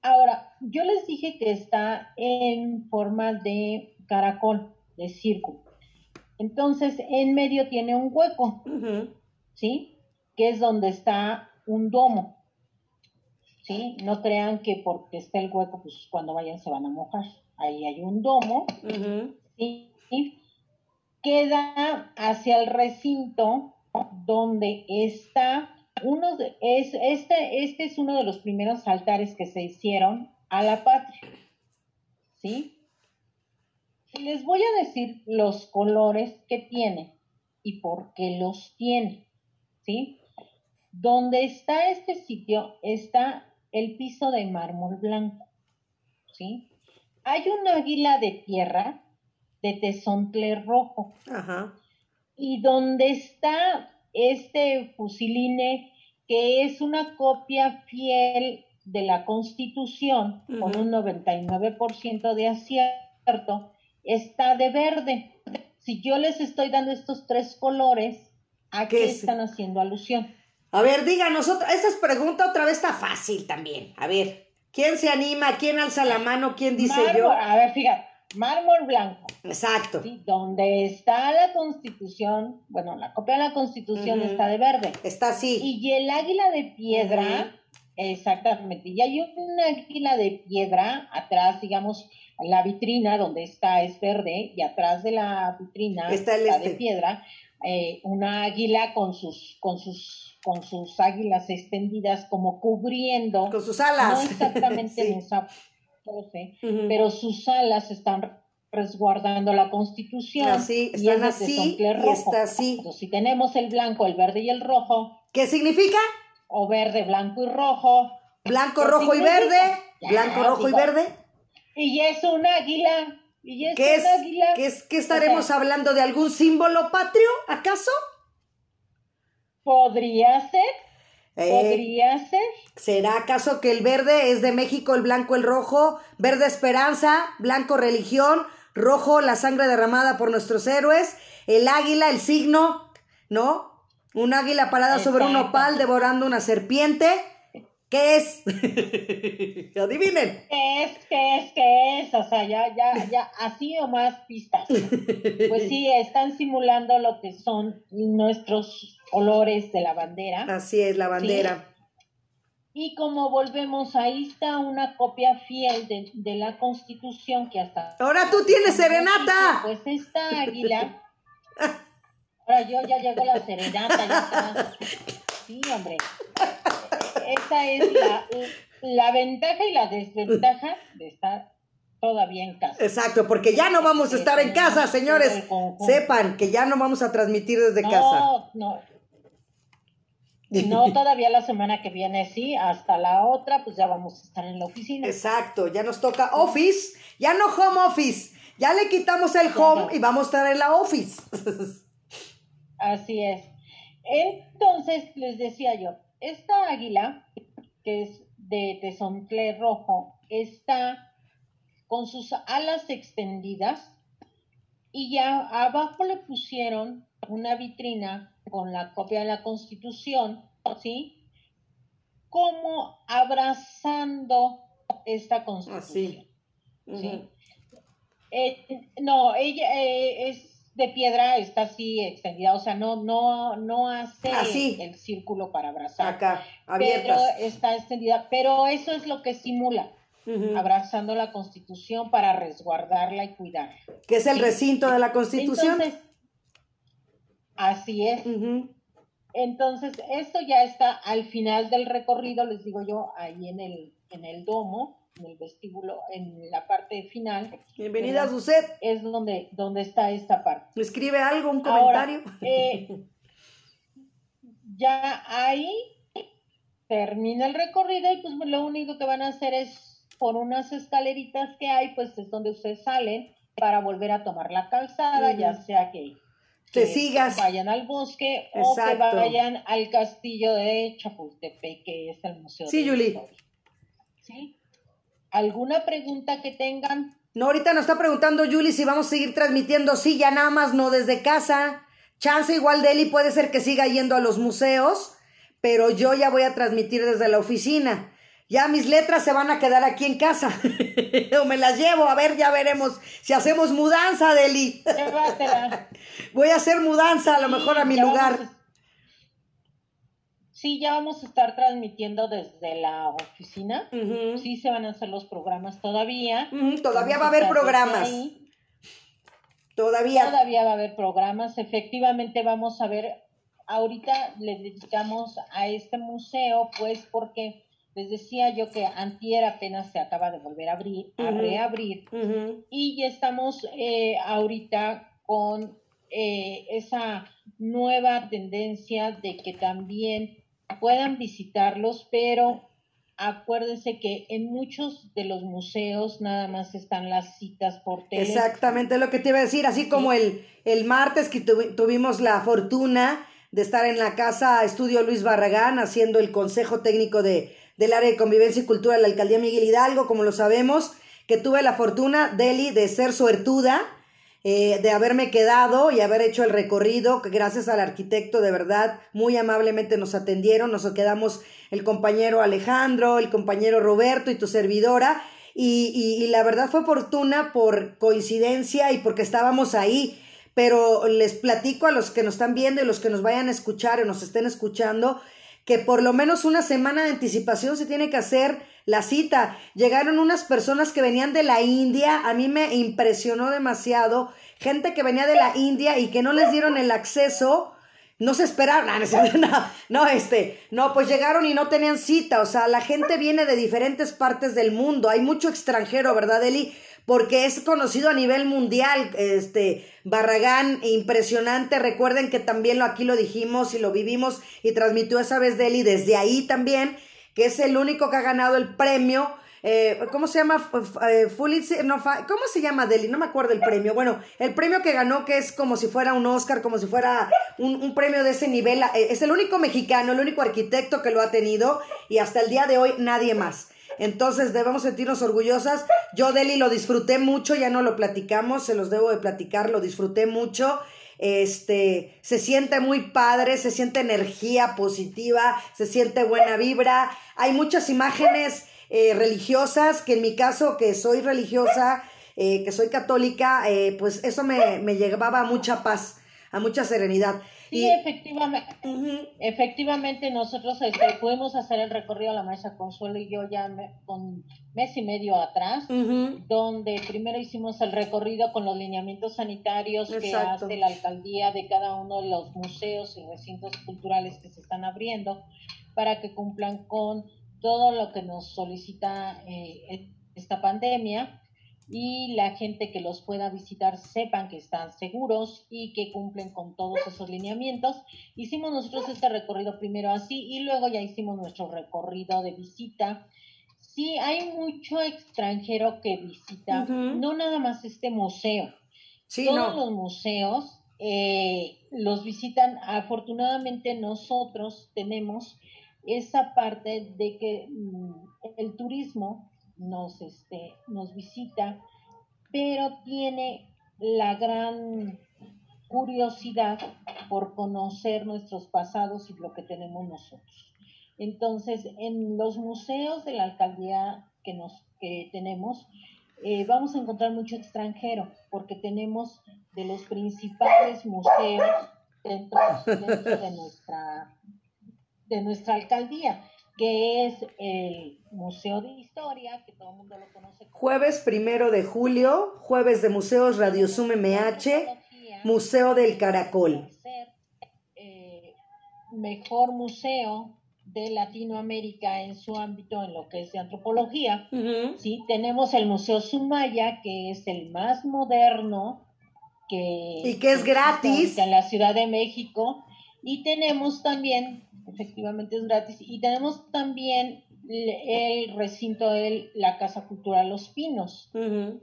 Ahora, yo les dije que está en forma de caracol, de círculo. Entonces, en medio tiene un hueco. ¿sí? Que es donde está un domo, ¿sí? No crean que porque está el hueco, pues cuando vayan se van a mojar. Ahí hay un domo. ¿sí? Queda hacia el recinto donde está uno de, es, este, este es uno de los primeros altares que se hicieron a la patria, ¿sí? Y les voy a decir los colores que tiene y por qué los tiene, ¿sí? Donde está este sitio está el piso de mármol blanco, ¿sí? Hay un águila de tierra de tezontle rojo Ajá. y donde está este fusiline que es una copia fiel de la Constitución con un 99% de acierto, está de verde. Si yo les estoy dando estos tres colores, ¿a ¿Qué qué es? están haciendo alusión? A ver, díganos otra. Esta es pregunta otra vez está fácil también. A ver, ¿quién se anima? ¿Quién alza la mano? ¿Quién dice yo? A ver, fíjate, mármol blanco. Exacto. ¿sí? Donde está la Constitución, bueno, la copia de la Constitución está de verde. Está así. Y el águila de piedra, exactamente, y hay un águila de piedra atrás, digamos, la vitrina donde está es verde y atrás de la vitrina Está el de este. piedra, eh, una águila con sus, con sus, con sus águilas extendidas como cubriendo, Con sus no alas. exactamente Sí. en esa pose, Ujú. pero sus alas están resguardando la constitución. Así, y están es de así y está así. Entonces, si tenemos el blanco, el verde y el rojo, ¿Qué significa? o verde, blanco y rojo, Blanco, ¿Qué rojo y verde. Ya, Blanco, rojo y verde. y es un águila, y es ¿Qué un es? águila. ¿Qué es? ¿Qué estaremos O sea, hablando de algún símbolo patrio? ¿Acaso? Podría ser, Eh, Podría ser. ¿Será acaso que el verde es de México, el blanco el rojo? Verde esperanza, blanco religión, rojo la sangre derramada por nuestros héroes, el águila, el signo, ¿no? Un águila parada sobre un opal devorando una serpiente. ¿Qué es? Adivinen. ¿Qué es? ¿Qué es? ¿Qué es? O sea, ya, ya, ya, así o más pistas. Pues sí, están simulando lo que son nuestros colores de la bandera. Así es, la bandera. Y como volvemos, ahí está una copia fiel de, de la Constitución que hasta... Ahora tú tienes serenata. Pues esta águila... Ahora yo ya llegó la serenata. Ya Sí, hombre esa es la, ventaja y la desventaja de estar todavía en casa. Exacto, porque ya no vamos a estar en casa, señores. Sepan que ya no vamos a transmitir desde casa. No, no, todavía la semana que viene sí, hasta la otra, pues ya vamos a estar en la oficina. Exacto, ya nos toca office, ya no home office, ya le quitamos el home y vamos a estar en la office. Así es. Entonces, les decía yo, esta águila, que es de tesontle rojo, está con sus alas extendidas y ya abajo le pusieron una vitrina con la copia de la Constitución, ¿sí? Como abrazando esta Constitución. ¿sí? Eh, no, ella eh, es de piedra está así extendida, o sea, no, no, no hace el círculo para abrazar. Acá, Pero está extendida, pero eso es lo que simula. Abrazando la Constitución para resguardarla y cuidarla. Que es el recinto de la Constitución. Entonces, así es. Entonces, esto ya está al final del recorrido, les digo yo, ahí en el, en el domo en el vestíbulo, en la parte final. Bienvenida, Suset. Es donde, donde está esta parte. ¿Escribe algo, un comentario? Eh, ya ahí termina el recorrido y pues lo único que van a hacer es por unas escaleritas que hay, pues es donde ustedes salen para volver a tomar la calzada, ya sea que, que sigas. vayan al bosque o que vayan al castillo de Chapultepec, que es el museo. Sí, Yuli. Sí. ¿Alguna pregunta que tengan? No, ahorita nos está preguntando Julie si vamos a seguir transmitiendo. Sí, ya nada más no desde casa. Chance igual Deli puede ser que siga yendo a los museos, pero yo ya voy a transmitir desde la oficina. Ya mis letras se van a quedar aquí en casa. o me las llevo, a ver, ya veremos si hacemos mudanza, Deli. voy a hacer mudanza a lo mejor a mi lugar. Sí, ya vamos a estar transmitiendo desde la oficina. Sí, se van a hacer los programas todavía. Todavía va a haber programas. Todavía. Todavía va a haber programas. Efectivamente, vamos a ver. Ahorita le dedicamos a este museo, pues, porque les decía yo que Antier apenas se acaba de volver a abrir, a reabrir. Y ya estamos eh, ahorita con eh, esa nueva tendencia de que también puedan visitarlos, pero acuérdense que en muchos de los museos nada más están las citas por teléfono. Exactamente lo que te iba a decir, así como el, el martes que tuvimos la fortuna de estar en la casa Estudio Luis Barragán haciendo el consejo técnico de, del área de convivencia y cultura de la alcaldía Miguel Hidalgo, como lo sabemos, que tuve la fortuna, Deli, de ser suertuda eh, de haberme quedado y haber hecho el recorrido, que gracias al arquitecto de verdad muy amablemente nos atendieron, nos quedamos el compañero Alejandro, el compañero Roberto y tu servidora, y, y, la verdad fue oportuna por coincidencia y porque estábamos ahí, pero les platico a los que nos están viendo y los que nos vayan a escuchar o nos estén escuchando, que por lo menos una semana de anticipación se tiene que hacer la cita. Llegaron unas personas que venían de la India, a mí me impresionó demasiado, gente que venía de la India y que no les dieron el acceso, no se esperaron, no, no, este, no, pues llegaron y no tenían cita, o sea, la gente viene de diferentes partes del mundo, hay mucho extranjero, ¿verdad, Eli? Porque es conocido a nivel mundial, este, Barragán, impresionante, recuerden que también lo, aquí lo dijimos y lo vivimos y transmitió esa vez Deli desde ahí también, que es el único que ha ganado el premio eh, ¿cómo se llama? Eh, ¿Cómo se llama Deli? No me acuerdo el premio. Bueno, el premio que ganó, que es como si fuera un Oscar, como si fuera un, premio de ese nivel, eh, es el único mexicano, el único arquitecto que lo ha tenido y hasta el día de hoy nadie más. Entonces debemos sentirnos orgullosas. Yo, Deli, lo disfruté mucho, ya no lo platicamos, se los debo de platicar, lo disfruté mucho. Este, se siente muy padre, se siente energía positiva, se siente buena vibra. Hay muchas imágenes eh, religiosas, que en mi caso, que soy religiosa, eh, que soy católica, eh, pues eso me, me llevaba a mucha paz, a mucha serenidad. Sí, efectivamente, efectivamente nosotros este, pudimos hacer el recorrido a la maestra Consuelo y yo ya con mes y medio atrás, donde primero hicimos el recorrido con los lineamientos sanitarios que hace la alcaldía de cada uno de los museos y recintos culturales que se están abriendo para que cumplan con todo lo que nos solicita eh, esta pandemia y la gente que los pueda visitar sepan que están seguros y que cumplen con todos esos lineamientos. Hicimos nosotros este recorrido primero así y luego ya hicimos nuestro recorrido de visita. Sí, hay mucho extranjero que visita, no nada más este museo. Sí, Todos los museos eh, los visitan. Afortunadamente nosotros tenemos esa parte de que mm, el turismo nos, este, nos visita, pero tiene la gran curiosidad por conocer nuestros pasados y lo que tenemos nosotros. Entonces, en los museos de la alcaldía que, nos, que tenemos, eh, vamos a encontrar mucho extranjero, porque tenemos de los principales museos dentro de nuestra de nuestra alcaldía, que es el Museo de Historia, que todo el mundo lo conoce. Jueves primero de julio, jueves de museos Radio Sum MH, Museo del Caracol. Eh, mejor museo de Latinoamérica en su ámbito en lo que es de antropología. Sí, tenemos el Museo Sumaya, que es el más moderno que y que es gratis en la Ciudad de México y tenemos también efectivamente es gratis. Y tenemos también el recinto de la Casa Cultural Los Pinos,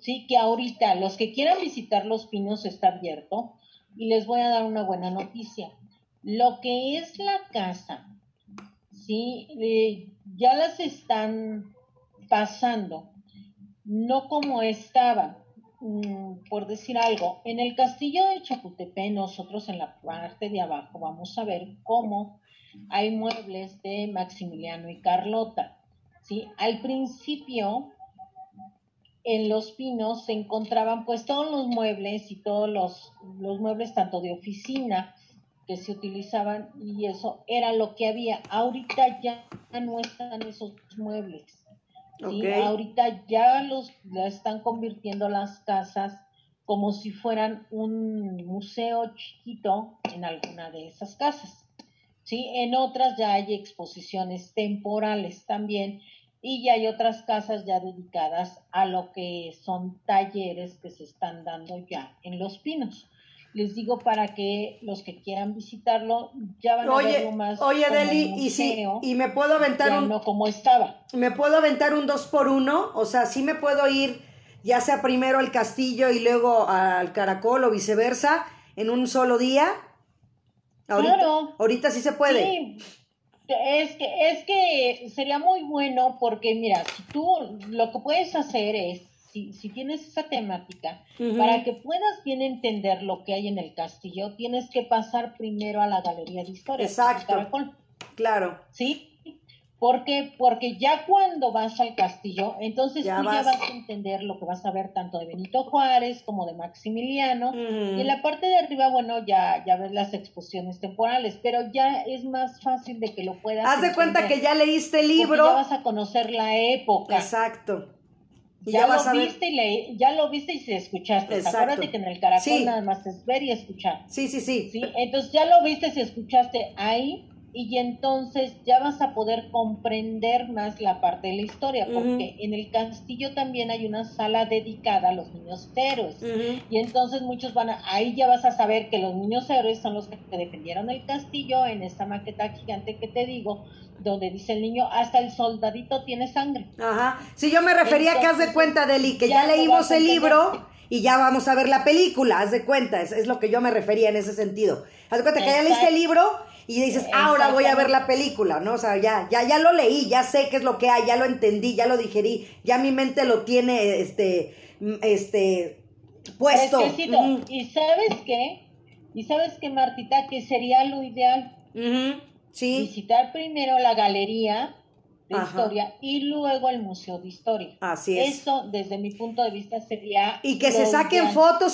sí, que ahorita los que quieran visitar Los Pinos está abierto y les voy a dar una buena noticia. Lo que es la casa, sí, eh, ya las están pasando, no como estaba. Mm, por decir algo, en el castillo de Chapultepec, nosotros en la parte de abajo vamos a ver cómo hay muebles de Maximiliano y Carlota. ¿sí? Al principio, en Los Pinos se encontraban pues todos los muebles y todos los, los muebles tanto de oficina que se utilizaban y eso era lo que había. Ahorita ya no están esos muebles. ¿sí? Ahorita ya los la están convirtiendo las casas como si fueran un museo chiquito en alguna de esas casas. ¿Sí? En otras ya hay exposiciones temporales también y ya hay otras casas ya dedicadas a lo que son talleres que se están dando ya en Los Pinos. Les digo para que los que quieran visitarlo ya van a verlo más. Oye, Deli, y si y me puedo aventar un no como estaba. Me puedo aventar un dos por uno, o sea, sí me puedo ir ya sea primero al castillo y luego al caracol o viceversa en un solo día. Ahorita, claro. ahorita sí se puede. Sí. Es que, es que sería muy bueno porque, mira, si tú lo que puedes hacer es, si, si tienes esa temática, para que puedas bien entender lo que hay en el castillo, tienes que pasar primero a la galería de historia. Exacto. Claro. ¿Sí? ¿Por qué? Porque ya cuando vas al castillo, entonces tú ya vas a entender lo que vas a ver tanto de Benito Juárez como de Maximiliano. Y en la parte de arriba, bueno, ya, ya ves las exposiciones temporales, pero ya es más fácil de que lo puedas. Haz de cuenta que ya leíste el libro. Ya vas a conocer la época. Exacto. ya, lo viste y le, ya lo viste y se escuchaste. Exacto. Acuérdate que en el caracol nada más es ver y escuchar. Sí, sí, sí. Sí, entonces ya lo viste y escuchaste ahí y entonces ya vas a poder comprender más la parte de la historia, porque en el castillo también hay una sala dedicada a los niños héroes. Y entonces muchos van a, ahí ya vas a saber que los niños héroes son los que defendieron el castillo en esta maqueta gigante que te digo, donde dice el niño, hasta el soldadito tiene sangre. Ajá. Si yo me refería a que haz de cuenta, Deli, que ya, leímos el libro y ya vamos a ver la película, haz de cuenta, es, es, lo que yo me refería en ese sentido. Haz de cuenta que ya leíste el libro y dices, ahora voy a ver la película, ¿no? O sea, ya, ya, ya lo leí, ya sé qué es lo que hay, ya lo entendí, ya lo digerí, ya mi mente lo tiene, este, este, puesto. Y sabes qué, y sabes qué, Martita, que sería lo ideal. Sí. Visitar primero la galería de historia y luego el museo de historia. Así es. Eso, desde mi punto de vista, sería. Y que se saquen fotos